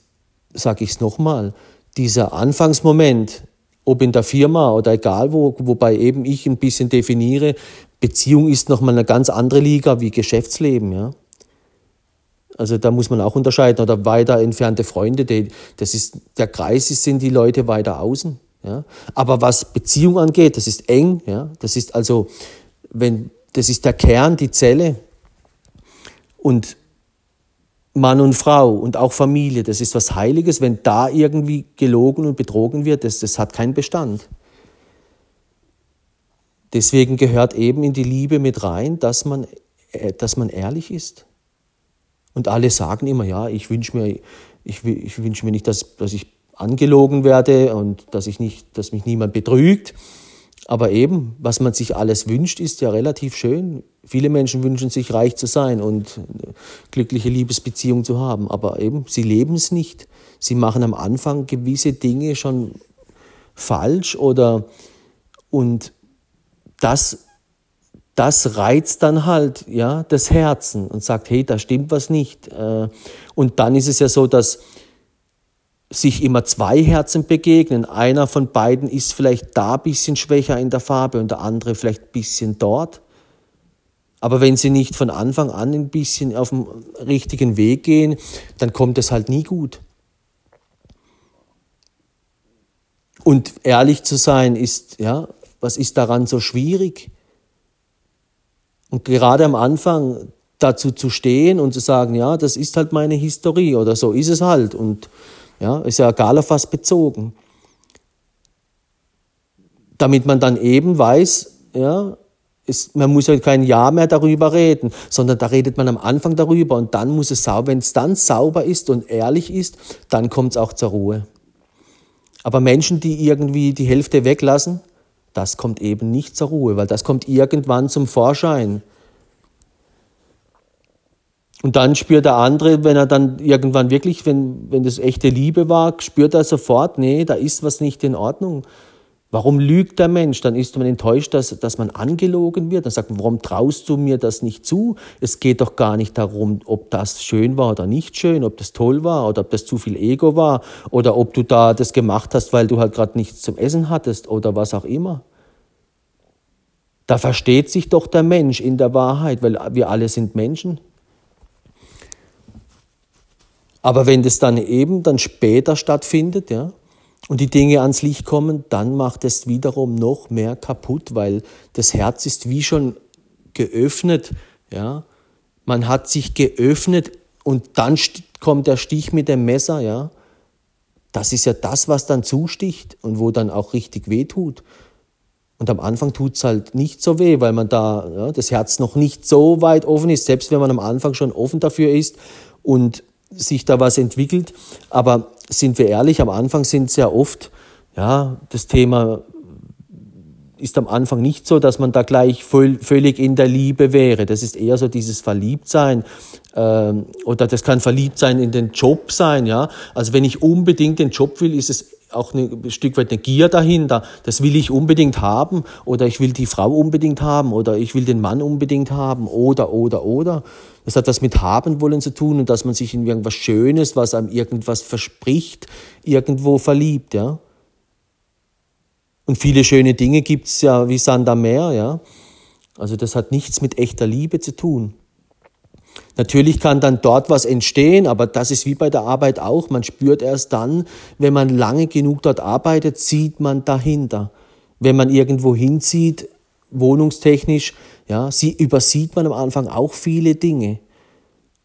sage ich es nochmal, dieser Anfangsmoment, ob in der Firma oder egal wo, wobei eben ich ein bisschen definiere, Beziehung ist nochmal eine ganz andere Liga wie Geschäftsleben, ja. Also da muss man auch unterscheiden. Oder weiter entfernte Freunde, die, das ist, der Kreis sind die Leute weiter außen. Ja. Aber was Beziehung angeht, das ist eng, ja. Das ist also, wenn, das ist der Kern, die Zelle. Und Mann und Frau und auch Familie, das ist was Heiliges. Wenn da irgendwie gelogen und betrogen wird, das, das hat keinen Bestand. Deswegen gehört eben in die Liebe mit rein, dass man, äh, dass man ehrlich ist. Und alle sagen immer, ja, ich wünsche mir, ich, ich wünsche mir nicht, dass, dass ich angelogen werde und dass, ich nicht, dass mich niemand betrügt. Aber eben, was man sich alles wünscht, ist ja relativ schön. Viele Menschen wünschen sich reich zu sein und eine glückliche Liebesbeziehung zu haben, aber eben, sie leben es nicht. Sie machen am Anfang gewisse Dinge schon falsch oder und das, das reizt dann halt ja, das Herzen und sagt, hey, da stimmt was nicht. Äh, und dann ist es ja so, dass sich immer zwei Herzen begegnen. Einer von beiden ist vielleicht da ein bisschen schwächer in der Farbe und der andere vielleicht ein bisschen dort. Aber wenn sie nicht von Anfang an ein bisschen auf dem richtigen Weg gehen, dann kommt es halt nie gut. Und ehrlich zu sein ist, ja, was ist daran so schwierig? Und gerade am Anfang dazu zu stehen und zu sagen, ja, das ist halt meine Historie oder so ist es halt. Und ja, ist ja egal auf was bezogen. Damit man dann eben weiß, ja, ist, man muss ja kein Jahr mehr darüber reden, sondern da redet man am Anfang darüber und dann muss es sauber, wenn es dann sauber ist und ehrlich ist, dann kommt es auch zur Ruhe. Aber Menschen, die irgendwie die Hälfte weglassen, das kommt eben nicht zur Ruhe, weil das kommt irgendwann zum Vorschein. Und dann spürt der andere, wenn er dann irgendwann wirklich, wenn, wenn das echte Liebe war, spürt er sofort, nee, da ist was nicht in Ordnung. Warum lügt der Mensch? Dann ist man enttäuscht, dass, dass man angelogen wird. Dann sagt man, warum traust du mir das nicht zu? Es geht doch gar nicht darum, ob das schön war oder nicht schön, ob das toll war oder ob das zu viel Ego war oder ob du da das gemacht hast, weil du halt gerade nichts zum Essen hattest oder was auch immer. Da versteht sich doch der Mensch in der Wahrheit, weil wir alle sind Menschen. Aber wenn das dann eben dann später stattfindet, ja, und die Dinge ans Licht kommen, dann macht es wiederum noch mehr kaputt, weil das Herz ist wie schon geöffnet, ja. Man hat sich geöffnet und dann kommt der Stich mit dem Messer, ja. Das ist ja das, was dann zusticht und wo dann auch richtig weh tut. Und am Anfang tut es halt nicht so weh, weil man da ja, das Herz noch nicht so weit offen ist, selbst wenn man am Anfang schon offen dafür ist und sich da was entwickelt. Aber sind wir ehrlich, am Anfang sind ja oft, ja, das Thema ist am Anfang nicht so, dass man da gleich völlig in der Liebe wäre. Das ist eher so dieses Verliebtsein. Ähm, oder das kann verliebt sein in den Job sein, ja. Also wenn ich unbedingt den Job will, ist es auch ein Stück weit eine Gier dahinter. Das will ich unbedingt haben oder ich will die Frau unbedingt haben oder ich will den Mann unbedingt haben oder, oder, oder. Das hat was mit haben wollen zu tun und dass man sich in irgendwas Schönes, was einem irgendwas verspricht, irgendwo verliebt, ja. Und viele schöne Dinge gibt's ja wie Sand am Meer, ja. Also das hat nichts mit echter Liebe zu tun. Natürlich kann dann dort was entstehen, aber das ist wie bei der Arbeit auch. Man spürt erst dann, wenn man lange genug dort arbeitet, sieht man dahinter. Wenn man irgendwo hinzieht, wohnungstechnisch, ja, sie übersieht man am Anfang auch viele Dinge.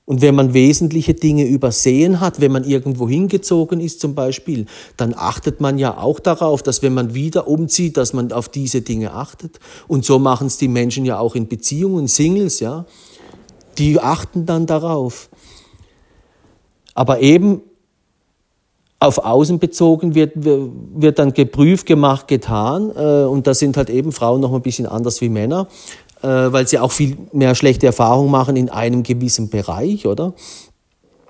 Und wenn man wesentliche Dinge übersehen hat, wenn man irgendwo hingezogen ist zum Beispiel, dann achtet man ja auch darauf, dass wenn man wieder umzieht, dass man auf diese Dinge achtet. Und so machen es die Menschen ja auch in Beziehungen, Singles, ja. Die achten dann darauf. Aber eben auf außen bezogen wird, wird dann geprüft, gemacht, getan. Äh, und da sind halt eben Frauen noch ein bisschen anders wie Männer. Äh, weil sie auch viel mehr schlechte Erfahrungen machen in einem gewissen Bereich, oder?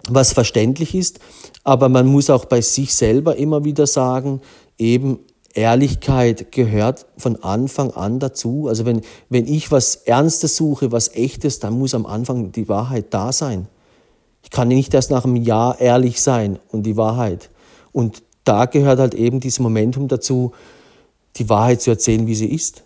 Was verständlich ist. Aber man muss auch bei sich selber immer wieder sagen, eben Ehrlichkeit gehört von Anfang an dazu. Also wenn, wenn ich was Ernstes suche, was Echtes, dann muss am Anfang die Wahrheit da sein. Ich kann nicht erst nach einem Jahr ehrlich sein und die Wahrheit. Und da gehört halt eben dieses Momentum dazu, die Wahrheit zu erzählen, wie sie ist.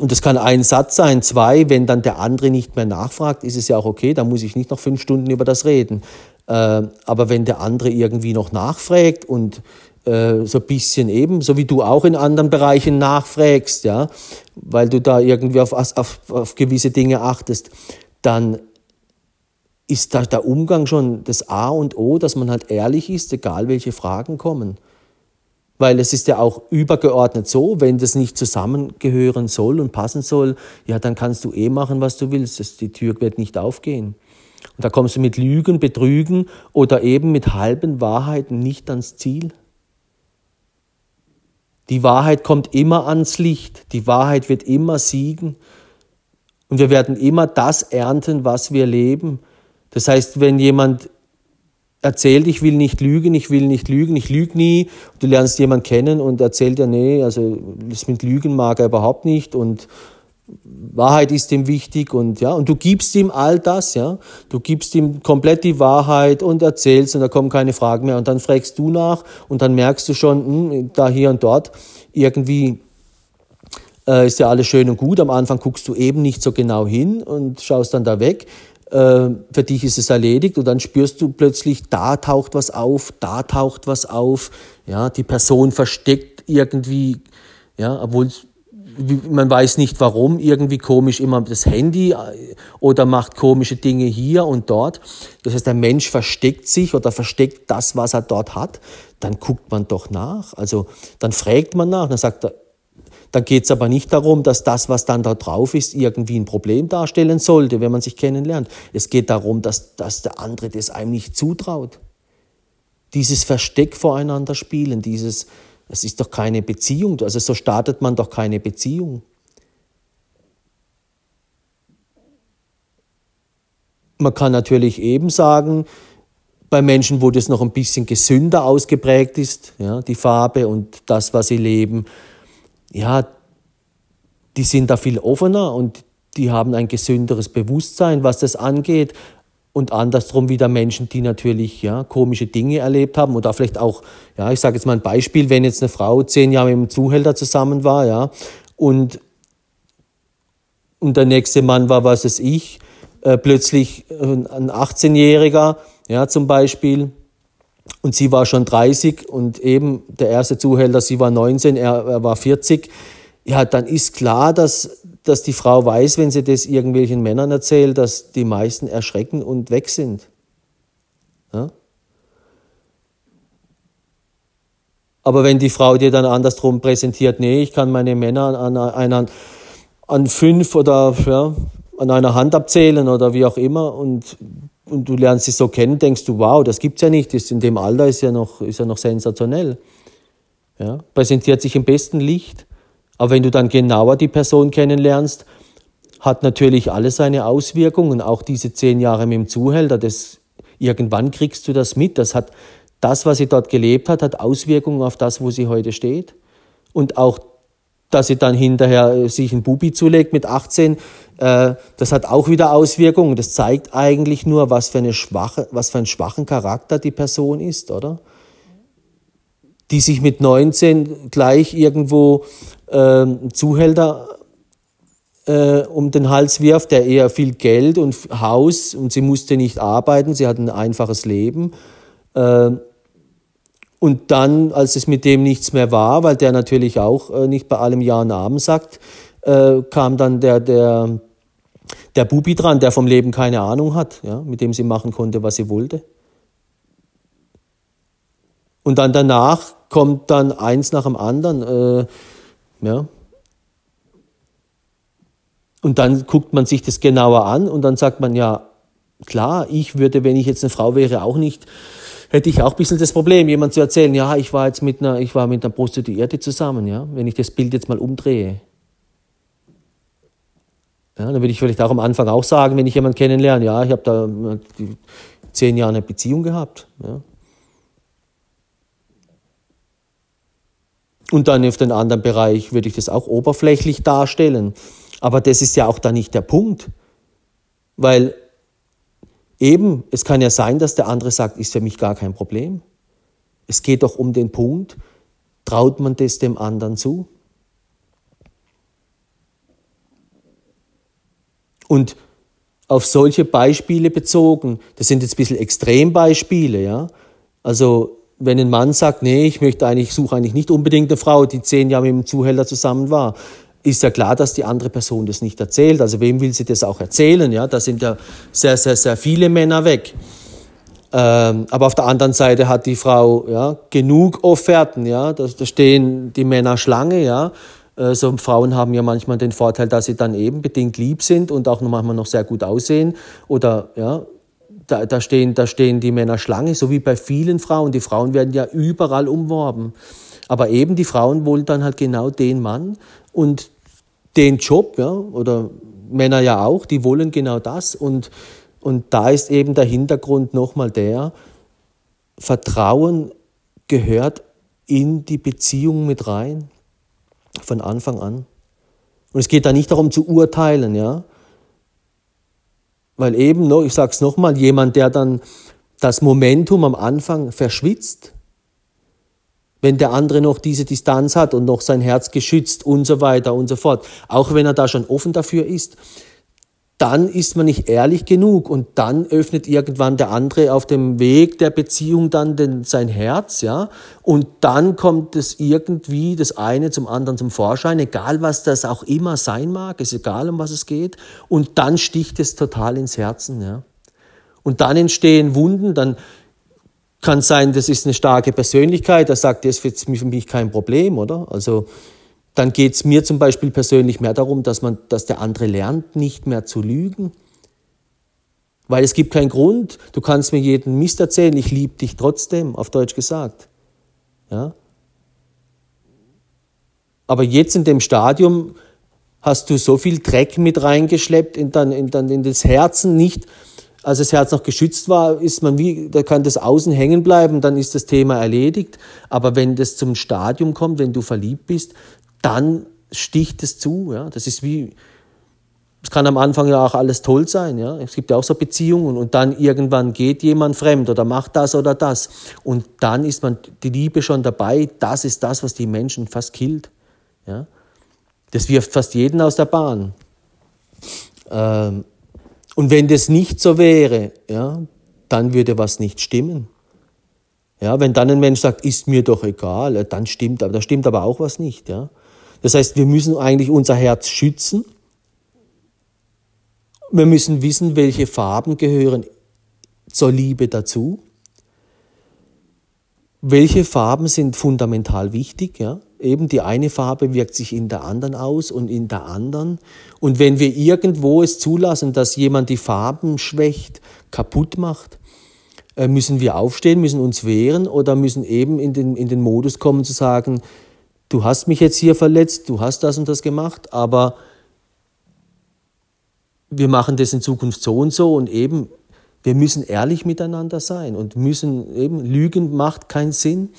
Und das kann ein Satz sein, zwei, wenn dann der andere nicht mehr nachfragt, ist es ja auch okay, da muss ich nicht noch fünf Stunden über das reden. Äh, aber wenn der andere irgendwie noch nachfragt und äh, so ein bisschen eben, so wie du auch in anderen Bereichen nachfragst, ja, weil du da irgendwie auf, auf, auf gewisse Dinge achtest, dann ist da der Umgang schon das A und O, dass man halt ehrlich ist, egal welche Fragen kommen. Weil es ist ja auch übergeordnet so, wenn das nicht zusammengehören soll und passen soll, ja, dann kannst du eh machen, was du willst. Die Tür wird nicht aufgehen. Und da kommst du mit Lügen, Betrügen oder eben mit halben Wahrheiten nicht ans Ziel. Die Wahrheit kommt immer ans Licht. Die Wahrheit wird immer siegen. Und wir werden immer das ernten, was wir leben. Das heißt, wenn jemand erzählt, ich will nicht lügen, ich will nicht lügen, ich lüge nie. Du lernst jemanden kennen und erzählt ja, nee, also das mit Lügen mag er überhaupt nicht und Wahrheit ist ihm wichtig und ja, und du gibst ihm all das, ja. Du gibst ihm komplett die Wahrheit und erzählst und da kommen keine Fragen mehr und dann fragst du nach und dann merkst du schon, hm, da hier und dort irgendwie äh, ist ja alles schön und gut. Am Anfang guckst du eben nicht so genau hin und schaust dann da weg. Äh, für dich ist es erledigt und dann spürst du plötzlich, da taucht was auf, da taucht was auf, ja, die Person versteckt irgendwie, ja, obwohl man weiß nicht warum, irgendwie komisch immer das Handy äh, oder macht komische Dinge hier und dort. Das heißt, der Mensch versteckt sich oder versteckt das, was er dort hat. Dann guckt man doch nach. Also dann fragt man nach, dann sagt er, dann geht es aber nicht darum, dass das, was dann da drauf ist, irgendwie ein Problem darstellen sollte, wenn man sich kennenlernt. Es geht darum, dass, dass der andere das einem nicht zutraut. Dieses Versteck voreinander spielen, dieses, das ist doch keine Beziehung. Also so startet man doch keine Beziehung. Man kann natürlich eben sagen, bei Menschen, wo das noch ein bisschen gesünder ausgeprägt ist, ja, die Farbe und das, was sie leben, ja, die sind da viel offener und die haben ein gesünderes Bewusstsein, was das angeht. Und andersrum wieder Menschen, die natürlich ja, komische Dinge erlebt haben oder vielleicht auch, ja, ich sage jetzt mal ein Beispiel, wenn jetzt eine Frau zehn Jahre mit einem Zuhälter zusammen war, ja, und, und der nächste Mann war, was es ich, äh, plötzlich ein 18-Jähriger, ja, zum Beispiel, und sie war schon 30 und eben der erste Zuhälter, sie war 19, er, er war 40, ja, dann ist klar, dass, dass die Frau weiß, wenn sie das irgendwelchen Männern erzählt, dass die meisten erschrecken und weg sind. Ja? Aber wenn die Frau dir dann andersrum präsentiert, nee, ich kann meine Männer an, an, an fünf oder ja, an einer Hand abzählen oder wie auch immer und, und du lernst sie so kennen, denkst du, wow, das gibt's ja nicht, das in dem Alter ist ja noch, ist ja noch sensationell. Ja, präsentiert sich im besten Licht. Aber wenn du dann genauer die Person kennenlernst, hat natürlich alles seine Auswirkungen, auch diese zehn Jahre mit dem Zuhälter, das, irgendwann kriegst du das mit, das hat, das, was sie dort gelebt hat, hat Auswirkungen auf das, wo sie heute steht. Und auch, dass sie dann hinterher sich ein Bubi zulegt mit 18, äh, das hat auch wieder Auswirkungen. Das zeigt eigentlich nur, was für, eine schwache, was für einen schwachen Charakter die Person ist, oder? Die sich mit 19 gleich irgendwo äh, Zuhälter äh, um den Hals wirft, der eher viel Geld und Haus und sie musste nicht arbeiten, sie hat ein einfaches Leben. Äh, und dann, als es mit dem nichts mehr war, weil der natürlich auch äh, nicht bei allem Ja und Abend sagt, äh, kam dann der, der, der Bubi dran, der vom Leben keine Ahnung hat, ja, mit dem sie machen konnte, was sie wollte. Und dann danach kommt dann eins nach dem anderen. Äh, ja. Und dann guckt man sich das genauer an und dann sagt man, ja, klar, ich würde, wenn ich jetzt eine Frau wäre, auch nicht hätte ich auch ein bisschen das Problem, jemand zu erzählen, ja, ich war jetzt mit einer, ich war mit einer Prostituierte zusammen, ja, wenn ich das Bild jetzt mal umdrehe. Ja, dann würde ich vielleicht auch am Anfang auch sagen, wenn ich jemanden kennenlerne, ja, ich habe da zehn Jahre eine Beziehung gehabt. Ja. Und dann auf den anderen Bereich würde ich das auch oberflächlich darstellen. Aber das ist ja auch da nicht der Punkt. Weil Eben, es kann ja sein, dass der andere sagt, ist für mich gar kein Problem. Es geht doch um den Punkt, traut man das dem anderen zu? Und auf solche Beispiele bezogen, das sind jetzt ein bisschen Extrembeispiele, ja. Also, wenn ein Mann sagt, nee, ich möchte eigentlich, suche eigentlich nicht unbedingt eine Frau, die zehn Jahre mit einem Zuhälter zusammen war, ist ja klar, dass die andere Person das nicht erzählt. Also wem will sie das auch erzählen? Ja, da sind ja sehr, sehr, sehr viele Männer weg. Ähm, aber auf der anderen Seite hat die Frau ja, genug Offerten. Ja, da, stehen die Männer Schlange. Ja, so Frauen haben ja manchmal den Vorteil, dass sie dann eben bedingt lieb sind und auch manchmal noch sehr gut aussehen. Oder ja, da, da, stehen, da stehen die Männer Schlange, so wie bei vielen Frauen. Die Frauen werden ja überall umworben. Aber eben die Frauen wollen dann halt genau den Mann und den Job, ja, oder Männer ja auch, die wollen genau das. Und, und da ist eben der Hintergrund nochmal der, Vertrauen gehört in die Beziehung mit rein, von Anfang an. Und es geht da nicht darum zu urteilen, ja. Weil eben, ich sage es nochmal, jemand, der dann das Momentum am Anfang verschwitzt, wenn der andere noch diese Distanz hat und noch sein Herz geschützt und so weiter und so fort. Auch wenn er da schon offen dafür ist, dann ist man nicht ehrlich genug und dann öffnet irgendwann der andere auf dem Weg der Beziehung dann den, sein Herz, ja, und dann kommt es irgendwie das eine zum anderen zum Vorschein, egal was das auch immer sein mag, ist egal um was es geht, und dann sticht es total ins Herzen, ja. Und dann entstehen Wunden, dann kann sein, das ist eine starke Persönlichkeit, da sagt, das ist für mich kein Problem, oder? Also dann geht es mir zum Beispiel persönlich mehr darum, dass, man, dass der andere lernt, nicht mehr zu lügen. Weil es gibt keinen Grund, du kannst mir jeden Mist erzählen, ich liebe dich trotzdem, auf Deutsch gesagt. Ja? Aber jetzt in dem Stadium hast du so viel Dreck mit reingeschleppt in, dann, in, dann in das Herzen, nicht als das Herz noch geschützt war, ist man wie, da kann das außen hängen bleiben, dann ist das Thema erledigt. Aber wenn das zum Stadium kommt, wenn du verliebt bist, dann sticht es zu. Ja? Das ist wie, es kann am Anfang ja auch alles toll sein. Ja? Es gibt ja auch so Beziehungen und dann irgendwann geht jemand fremd oder macht das oder das. Und dann ist man die Liebe schon dabei. Das ist das, was die Menschen fast killt. Ja? Das wirft fast jeden aus der Bahn. Ähm, Und wenn das nicht so wäre, ja, dann würde was nicht stimmen. Ja, wenn dann ein Mensch sagt, ist mir doch egal, dann stimmt, aber da stimmt aber auch was nicht. Ja. Das heißt, wir müssen eigentlich unser Herz schützen. Wir müssen wissen, welche Farben gehören zur Liebe dazu. Welche Farben sind fundamental wichtig? Ja? Eben die eine Farbe wirkt sich in der anderen aus und in der anderen. Und wenn wir irgendwo es zulassen, dass jemand die Farben schwächt, kaputt macht, äh, müssen wir aufstehen, müssen uns wehren oder müssen eben in den, in den Modus kommen zu sagen, du hast mich jetzt hier verletzt, du hast das und das gemacht, aber wir machen das in Zukunft so und so und eben, wir müssen ehrlich miteinander sein und müssen eben, Lügen macht keinen Sinn.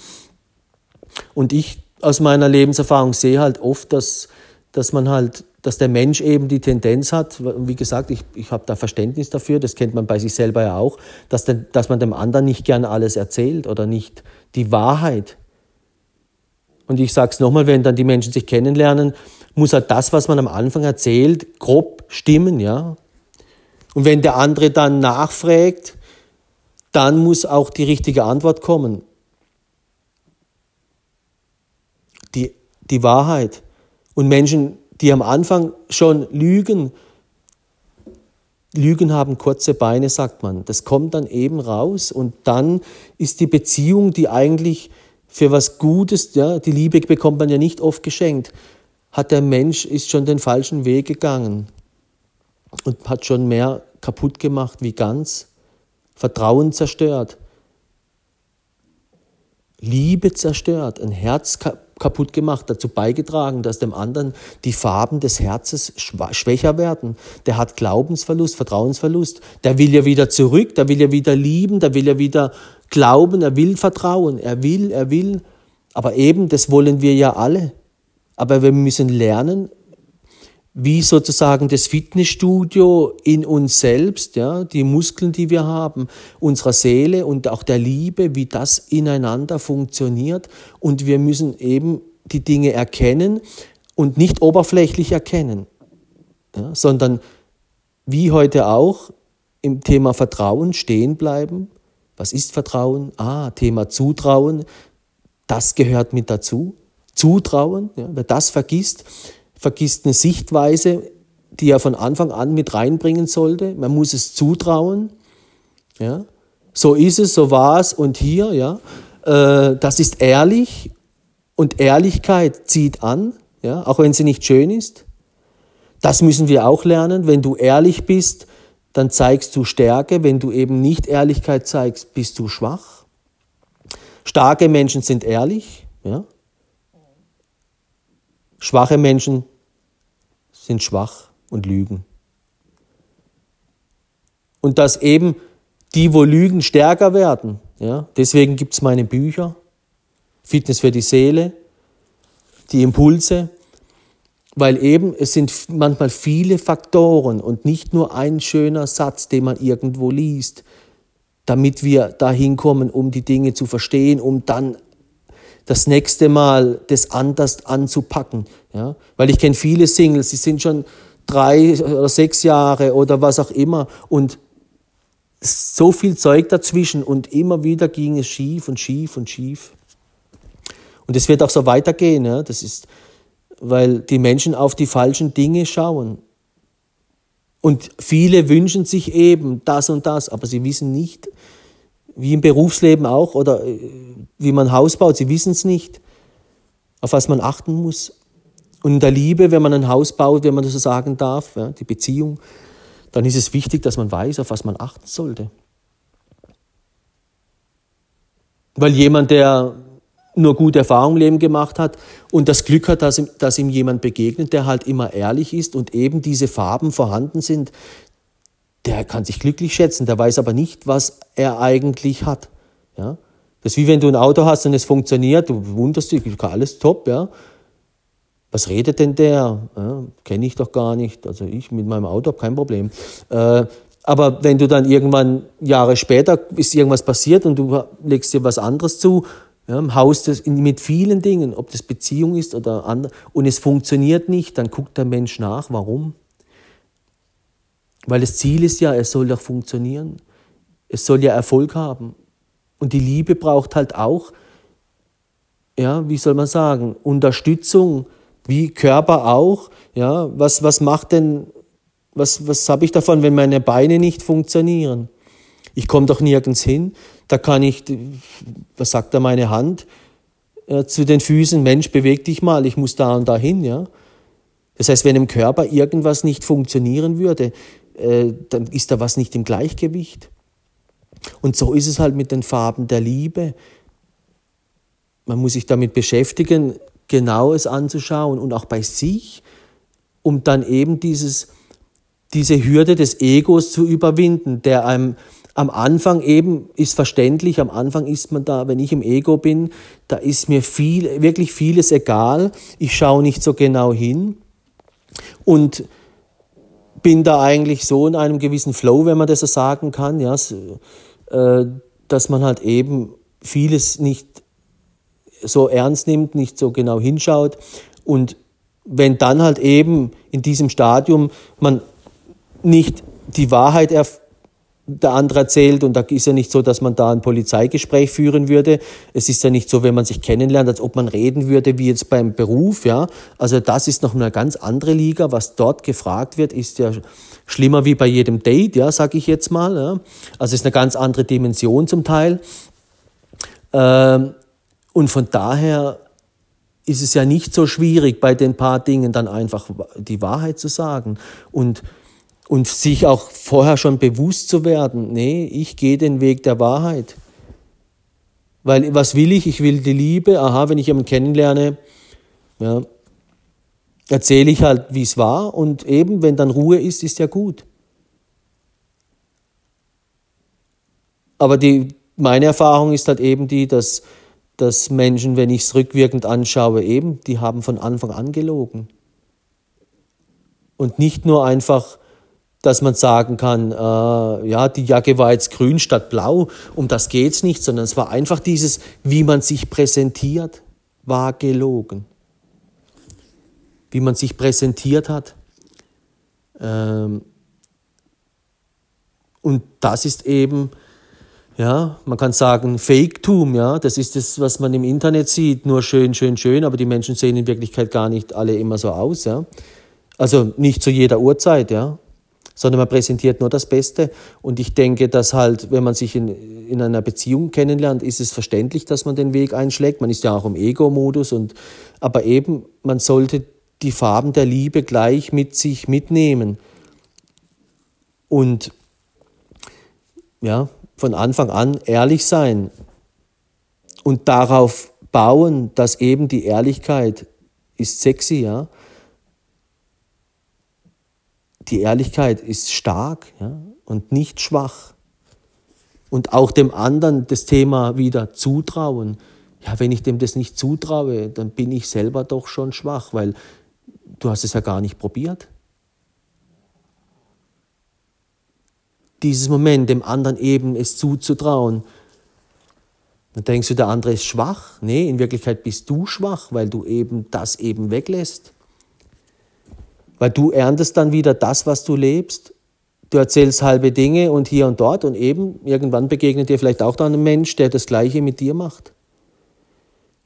Und ich aus meiner Lebenserfahrung sehe halt oft, dass, dass man halt, dass der Mensch eben die Tendenz hat, wie gesagt, ich, ich habe da Verständnis dafür, das kennt man bei sich selber ja auch, dass, der, dass man dem anderen nicht gerne alles erzählt oder nicht die Wahrheit. Und ich sage es nochmal, wenn dann die Menschen sich kennenlernen, muss halt das, was man am Anfang erzählt, grob stimmen, ja. Und wenn der andere dann nachfragt, dann muss auch die richtige Antwort kommen. Die, die Wahrheit. Und Menschen, die am Anfang schon lügen, Lügen haben kurze Beine, sagt man. Das kommt dann eben raus und dann ist die Beziehung, die eigentlich für was Gutes, ja, die Liebe bekommt man ja nicht oft geschenkt, hat der Mensch, ist schon den falschen Weg gegangen und hat schon mehr kaputt gemacht wie ganz, Vertrauen zerstört, Liebe zerstört, ein Herz kaputt gemacht, dazu beigetragen, dass dem anderen die Farben des Herzens schwächer werden. Der hat Glaubensverlust, Vertrauensverlust. Der will ja wieder zurück, der will ja wieder lieben, der will ja wieder glauben, er will vertrauen, er will, er will. Aber eben, das wollen wir ja alle. Aber wir müssen lernen, wie sozusagen das Fitnessstudio in uns selbst, ja, die Muskeln, die wir haben, unserer Seele und auch der Liebe, wie das ineinander funktioniert. Und wir müssen eben die Dinge erkennen und nicht oberflächlich erkennen, ja, sondern wie heute auch im Thema Vertrauen stehen bleiben. Was ist Vertrauen? Ah, Thema Zutrauen. Das gehört mit dazu. Zutrauen, ja, wer das vergisst, vergisst eine Sichtweise, die er von Anfang an mit reinbringen sollte. Man muss es zutrauen. Ja. So ist es, so war es und hier, ja. Äh, das ist ehrlich und Ehrlichkeit zieht an, ja, auch wenn sie nicht schön ist. Das müssen wir auch lernen. Wenn du ehrlich bist, dann zeigst du Stärke. Wenn du eben nicht Ehrlichkeit zeigst, bist du schwach. Starke Menschen sind ehrlich. Ja. Schwache Menschen sind schwach und lügen. Und dass eben die, wo lügen, stärker werden. Ja? Deswegen gibt es meine Bücher, Fitness für die Seele, die Impulse, weil eben es sind manchmal viele Faktoren und nicht nur ein schöner Satz, den man irgendwo liest, damit wir dahin kommen, um die Dinge zu verstehen, um dann das nächste Mal das anders anzupacken. Ja? Weil ich kenne viele Singles, die sind schon drei oder sechs Jahre oder was auch immer und so viel Zeug dazwischen und immer wieder ging es schief und schief und schief. Und es wird auch so weitergehen. Ja? Das ist, weil die Menschen auf die falschen Dinge schauen. Und viele wünschen sich eben das und das, aber sie wissen nicht, wie im Berufsleben auch oder äh, wie man Haus baut, sie wissen es nicht, auf was man achten muss. Und in der Liebe, wenn man ein Haus baut, wenn man das so sagen darf, ja, die Beziehung, dann ist es wichtig, dass man weiß, auf was man achten sollte. Weil jemand, der nur gute Erfahrungen im Leben gemacht hat und das Glück hat, dass ihm, dass ihm jemand begegnet, der halt immer ehrlich ist und eben diese Farben vorhanden sind, der kann sich glücklich schätzen, der weiß aber nicht, was er eigentlich hat. Ja? Das ist wie wenn du ein Auto hast und es funktioniert, du wunderst dich, alles top, ja. Was redet denn der? Ja, Kenne ich doch gar nicht. Also ich mit meinem Auto habe kein Problem. Äh, aber wenn du dann irgendwann Jahre später ist irgendwas passiert und du legst dir was anderes zu, ja, im Haus das, mit vielen Dingen, ob das Beziehung ist oder andere, und es funktioniert nicht, dann guckt der Mensch nach, warum. Weil das Ziel ist ja, es soll doch funktionieren. Es soll ja Erfolg haben. Und die Liebe braucht halt auch, ja, wie soll man sagen, Unterstützung, wie Körper auch. Ja, was, was macht denn, was, was habe ich davon, wenn meine Beine nicht funktionieren? Ich komme doch nirgends hin. Da kann ich, was sagt da meine Hand? Äh, zu den Füßen, Mensch, beweg dich mal, ich muss da und da hin. Ja? Das heißt, wenn im Körper irgendwas nicht funktionieren würde, äh, dann ist da was nicht im Gleichgewicht. Und so ist es halt mit den Farben der Liebe. Man muss sich damit beschäftigen, genau es anzuschauen und auch bei sich, um dann eben dieses, diese Hürde des Egos zu überwinden, der einem am Anfang eben ist verständlich, am Anfang ist man da, wenn ich im Ego bin, da ist mir viel, wirklich vieles egal. Ich schaue nicht so genau hin und bin da eigentlich so in einem gewissen Flow, wenn man das so sagen kann, ja, äh, dass man halt eben vieles nicht so ernst nimmt, nicht so genau hinschaut und wenn dann halt eben in diesem Stadium man nicht die Wahrheit erfährt, der andere erzählt. Und da ist ja nicht so, dass man da ein Polizeigespräch führen würde. Es ist ja nicht so, wenn man sich kennenlernt, als ob man reden würde wie jetzt beim Beruf. Ja, also das ist noch eine ganz andere Liga. Was dort gefragt wird, ist ja schlimmer wie bei jedem Date, ja, sage ich jetzt mal. Ja. Also es ist eine ganz andere Dimension zum Teil. Ähm, und von daher ist es ja nicht so schwierig, bei den paar Dingen dann einfach die Wahrheit zu sagen. Und und sich auch vorher schon bewusst zu werden, nee, ich gehe den Weg der Wahrheit. Weil was will ich? Ich will die Liebe. Aha, wenn ich jemanden kennenlerne, ja, erzähle ich halt, wie es war. Und eben, wenn dann Ruhe ist, ist ja gut. Aber die, meine Erfahrung ist halt eben die, dass, dass Menschen, wenn ich es rückwirkend anschaue, eben, die haben von Anfang an gelogen. Und nicht nur einfach dass man sagen kann, äh, ja, die Jacke war jetzt grün statt blau, um das geht's nicht, sondern es war einfach dieses, wie man sich präsentiert, war gelogen. Wie man sich präsentiert hat. Ähm, und das ist eben, ja, man kann sagen, Faketum, ja, das ist das, was man im Internet sieht, nur schön, schön, schön, aber die Menschen sehen in Wirklichkeit gar nicht alle immer so aus, ja. Also nicht zu jeder Uhrzeit, ja sondern man präsentiert nur das Beste. Und ich denke, dass halt, wenn man sich in, in einer Beziehung kennenlernt, ist es verständlich, dass man den Weg einschlägt. Man ist ja auch im Ego-Modus und, aber eben, man sollte die Farben der Liebe gleich mit sich mitnehmen. Und ja, von Anfang an ehrlich sein und darauf bauen, dass eben die Ehrlichkeit ist sexy, ja, die Ehrlichkeit ist stark ja, und nicht schwach. Und auch dem anderen das Thema wieder zutrauen. Ja, wenn ich dem das nicht zutraue, dann bin ich selber doch schon schwach, weil du hast es ja gar nicht probiert. Dieses Moment, dem anderen eben es zuzutrauen, dann denkst du, der andere ist schwach. Nee, in Wirklichkeit bist du schwach, weil du eben das eben weglässt. Weil du erntest dann wieder das, was du lebst. Du erzählst halbe Dinge und hier und dort und eben irgendwann begegnet dir vielleicht auch dann ein Mensch, der das Gleiche mit dir macht.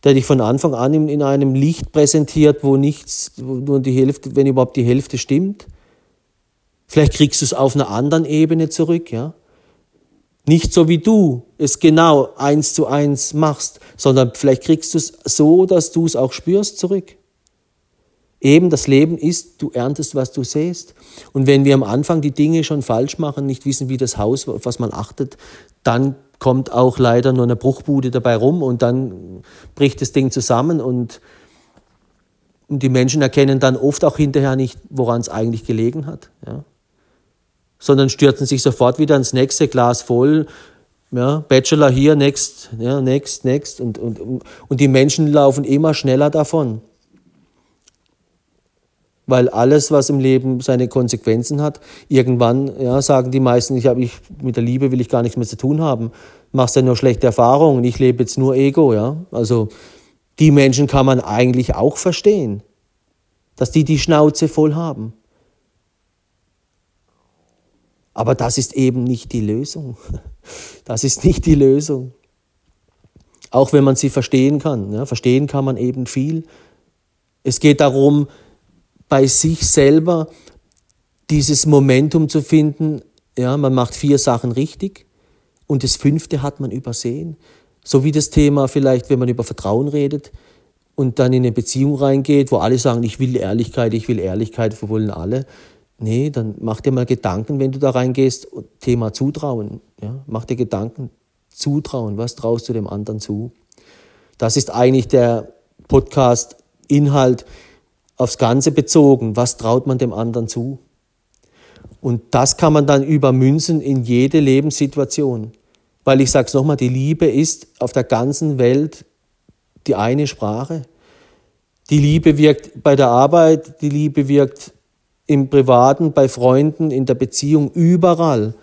Der dich von Anfang an in, einem Licht präsentiert, wo nichts, wo nur die Hälfte, wenn überhaupt die Hälfte stimmt. Vielleicht kriegst du es auf einer anderen Ebene zurück, ja. Nicht so wie du es genau eins zu eins machst, sondern vielleicht kriegst du es so, dass du es auch spürst zurück. Eben das Leben ist, du erntest, was du sähst. Und wenn wir am Anfang die Dinge schon falsch machen, nicht wissen, wie das Haus, auf was man achtet, dann kommt auch leider nur eine Bruchbude dabei rum und dann bricht das Ding zusammen und, und die Menschen erkennen dann oft auch hinterher nicht, woran es eigentlich gelegen hat. Ja. Sondern stürzen sich sofort wieder ins nächste Glas voll. Ja, Bachelor hier, next, ja, next, next. Und, und, und die Menschen laufen immer schneller davon weil alles, was im Leben seine Konsequenzen hat, irgendwann ja, sagen die meisten, ich habe ich mit der Liebe will ich gar nichts mehr zu tun haben. Machst ja nur schlechte Erfahrungen, ich lebe jetzt nur Ego, ja? Also die Menschen kann man eigentlich auch verstehen, dass die die Schnauze voll haben. Aber das ist eben nicht die Lösung. Das ist nicht die Lösung. Auch wenn man sie verstehen kann. Ja, verstehen kann man eben viel. Es geht darum, bei sich selber dieses Momentum zu finden. Ja, man macht vier Sachen richtig und das fünfte hat man übersehen. So wie das Thema vielleicht, wenn man über Vertrauen redet und dann in eine Beziehung reingeht, wo alle sagen, ich will Ehrlichkeit, ich will Ehrlichkeit, wir wollen alle. Nee, dann mach dir mal Gedanken, wenn du da reingehst, Thema Zutrauen. Ja? Mach dir Gedanken, Zutrauen, was traust du dem anderen zu? Das ist eigentlich der Podcast-Inhalt aufs Ganze bezogen. Was traut man dem anderen zu? Und das kann man dann übermünzen in jede Lebenssituation. Weil ich sage es nochmal, die Liebe ist auf der ganzen Welt die eine Sprache. Die Liebe wirkt bei der Arbeit, die Liebe wirkt im Privaten, bei Freunden, in der Beziehung, überall.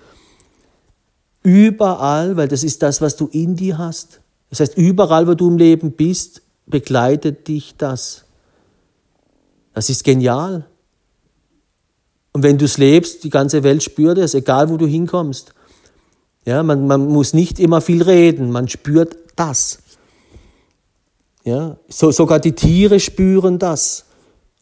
Überall, weil das ist das, was du in dir hast. Das heißt, überall, wo du im Leben bist, begleitet dich das. Das ist genial. Und wenn du es lebst, die ganze Welt spürt es, egal wo du hinkommst. Ja, man, man muss nicht immer viel reden, man spürt das. Ja, so, sogar die Tiere spüren das.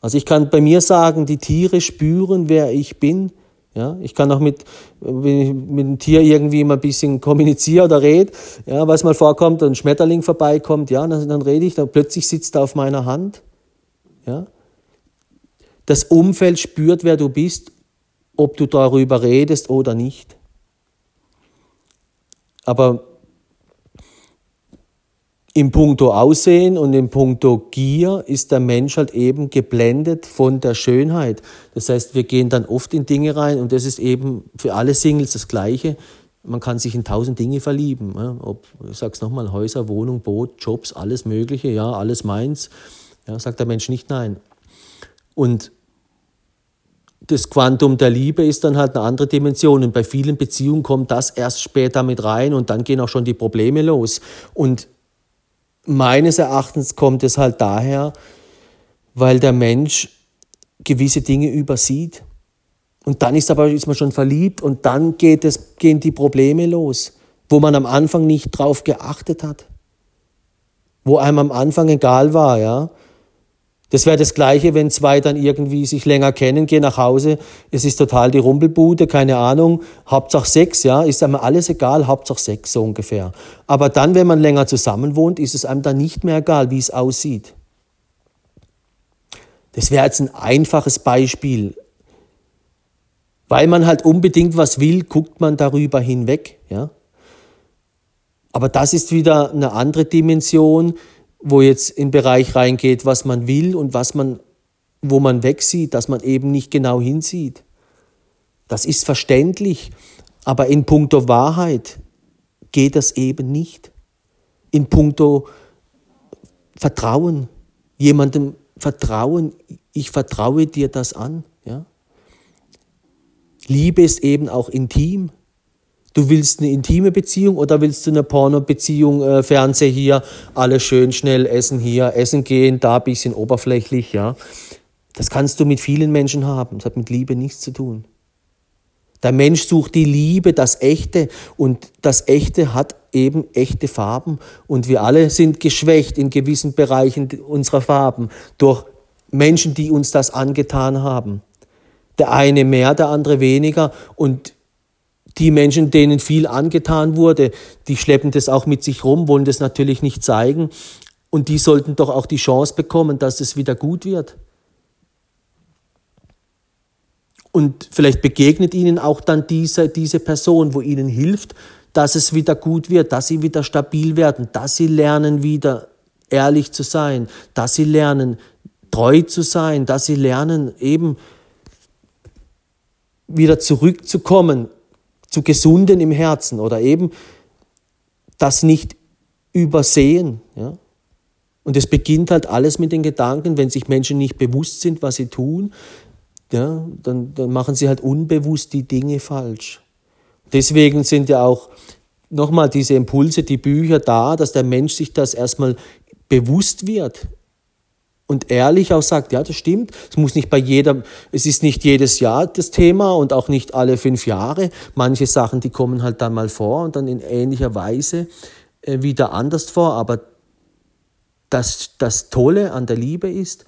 Also ich kann bei mir sagen, die Tiere spüren, wer ich bin. Ja, ich kann auch mit, mit dem Tier irgendwie mal ein bisschen kommuniziere oder rede, ja, was mal vorkommt, ein Schmetterling vorbeikommt, ja, dann, dann rede ich, dann plötzlich sitzt er auf meiner Hand. Ja. Das Umfeld spürt, wer du bist, ob du darüber redest oder nicht. Aber im Punkto Aussehen und im Punkto Gier ist der Mensch halt eben geblendet von der Schönheit. Das heißt, wir gehen dann oft in Dinge rein und das ist eben für alle Singles das Gleiche. Man kann sich in tausend Dinge verlieben. Ja, ob, ich sag's nochmal, Häuser, Wohnung, Boot, Jobs, alles Mögliche, ja, alles meins. Ja, sagt der Mensch nicht nein. Und das Quantum der Liebe ist dann halt eine andere Dimension. Und bei vielen Beziehungen kommt das erst später mit rein und dann gehen auch schon die Probleme los. Und meines Erachtens kommt es halt daher, weil der Mensch gewisse Dinge übersieht. Und dann ist aber ist man schon verliebt und dann geht es, gehen die Probleme los, wo man am Anfang nicht drauf geachtet hat. Wo einem am Anfang egal war, ja. Das wäre das Gleiche, wenn zwei dann irgendwie sich länger kennen, gehen nach Hause, es ist total die Rumpelbude, keine Ahnung, Hauptsache Sex, ja, ist einem alles egal, Hauptsache Sex, so ungefähr. Aber dann, wenn man länger zusammen wohnt, ist es einem dann nicht mehr egal, wie es aussieht. Das wäre jetzt ein einfaches Beispiel. Weil man halt unbedingt was will, guckt man darüber hinweg, ja. Aber das ist wieder eine andere Dimension, wo jetzt im Bereich reingeht, was man will und was man, wo man wegsieht, dass man eben nicht genau hinsieht. Das ist verständlich, aber in puncto Wahrheit geht das eben nicht. In puncto Vertrauen, jemandem vertrauen, ich vertraue dir das an. Ja? Liebe ist eben auch intim. Du willst eine intime Beziehung oder willst du eine Porno-Beziehung, äh, Fernseher hier, alles schön schnell essen hier, essen gehen, da ein bisschen oberflächlich, ja. Das kannst du mit vielen Menschen haben. Das hat mit Liebe nichts zu tun. Der Mensch sucht die Liebe, das Echte und das Echte hat eben echte Farben und wir alle sind geschwächt in gewissen Bereichen unserer Farben durch Menschen, die uns das angetan haben. Der eine mehr, der andere weniger und die Menschen, denen viel angetan wurde, die schleppen das auch mit sich rum, wollen das natürlich nicht zeigen. Und die sollten doch auch die Chance bekommen, dass es wieder gut wird. Und vielleicht begegnet ihnen auch dann diese, diese Person, wo ihnen hilft, dass es wieder gut wird, dass sie wieder stabil werden, dass sie lernen, wieder ehrlich zu sein, dass sie lernen, treu zu sein, dass sie lernen, eben wieder zurückzukommen zu gesunden im Herzen oder eben das nicht übersehen. Ja? Und es beginnt halt alles mit den Gedanken, wenn sich Menschen nicht bewusst sind, was sie tun, ja, dann, dann machen sie halt unbewusst die Dinge falsch. Deswegen sind ja auch nochmal diese Impulse, die Bücher da, dass der Mensch sich das erstmal bewusst wird. Und ehrlich auch sagt, ja, das stimmt. Es muss nicht bei jeder, es ist nicht jedes Jahr das Thema und auch nicht alle fünf Jahre. Manche Sachen, die kommen halt dann mal vor und dann in ähnlicher Weise äh, wieder anders vor. Aber das, das Tolle an der Liebe ist,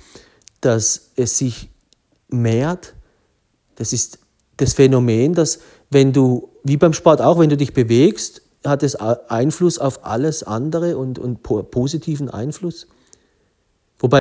dass es sich mehrt. Das ist das Phänomen, dass wenn du, wie beim Sport auch, wenn du dich bewegst, hat es Einfluss auf alles andere und, und positiven Einfluss.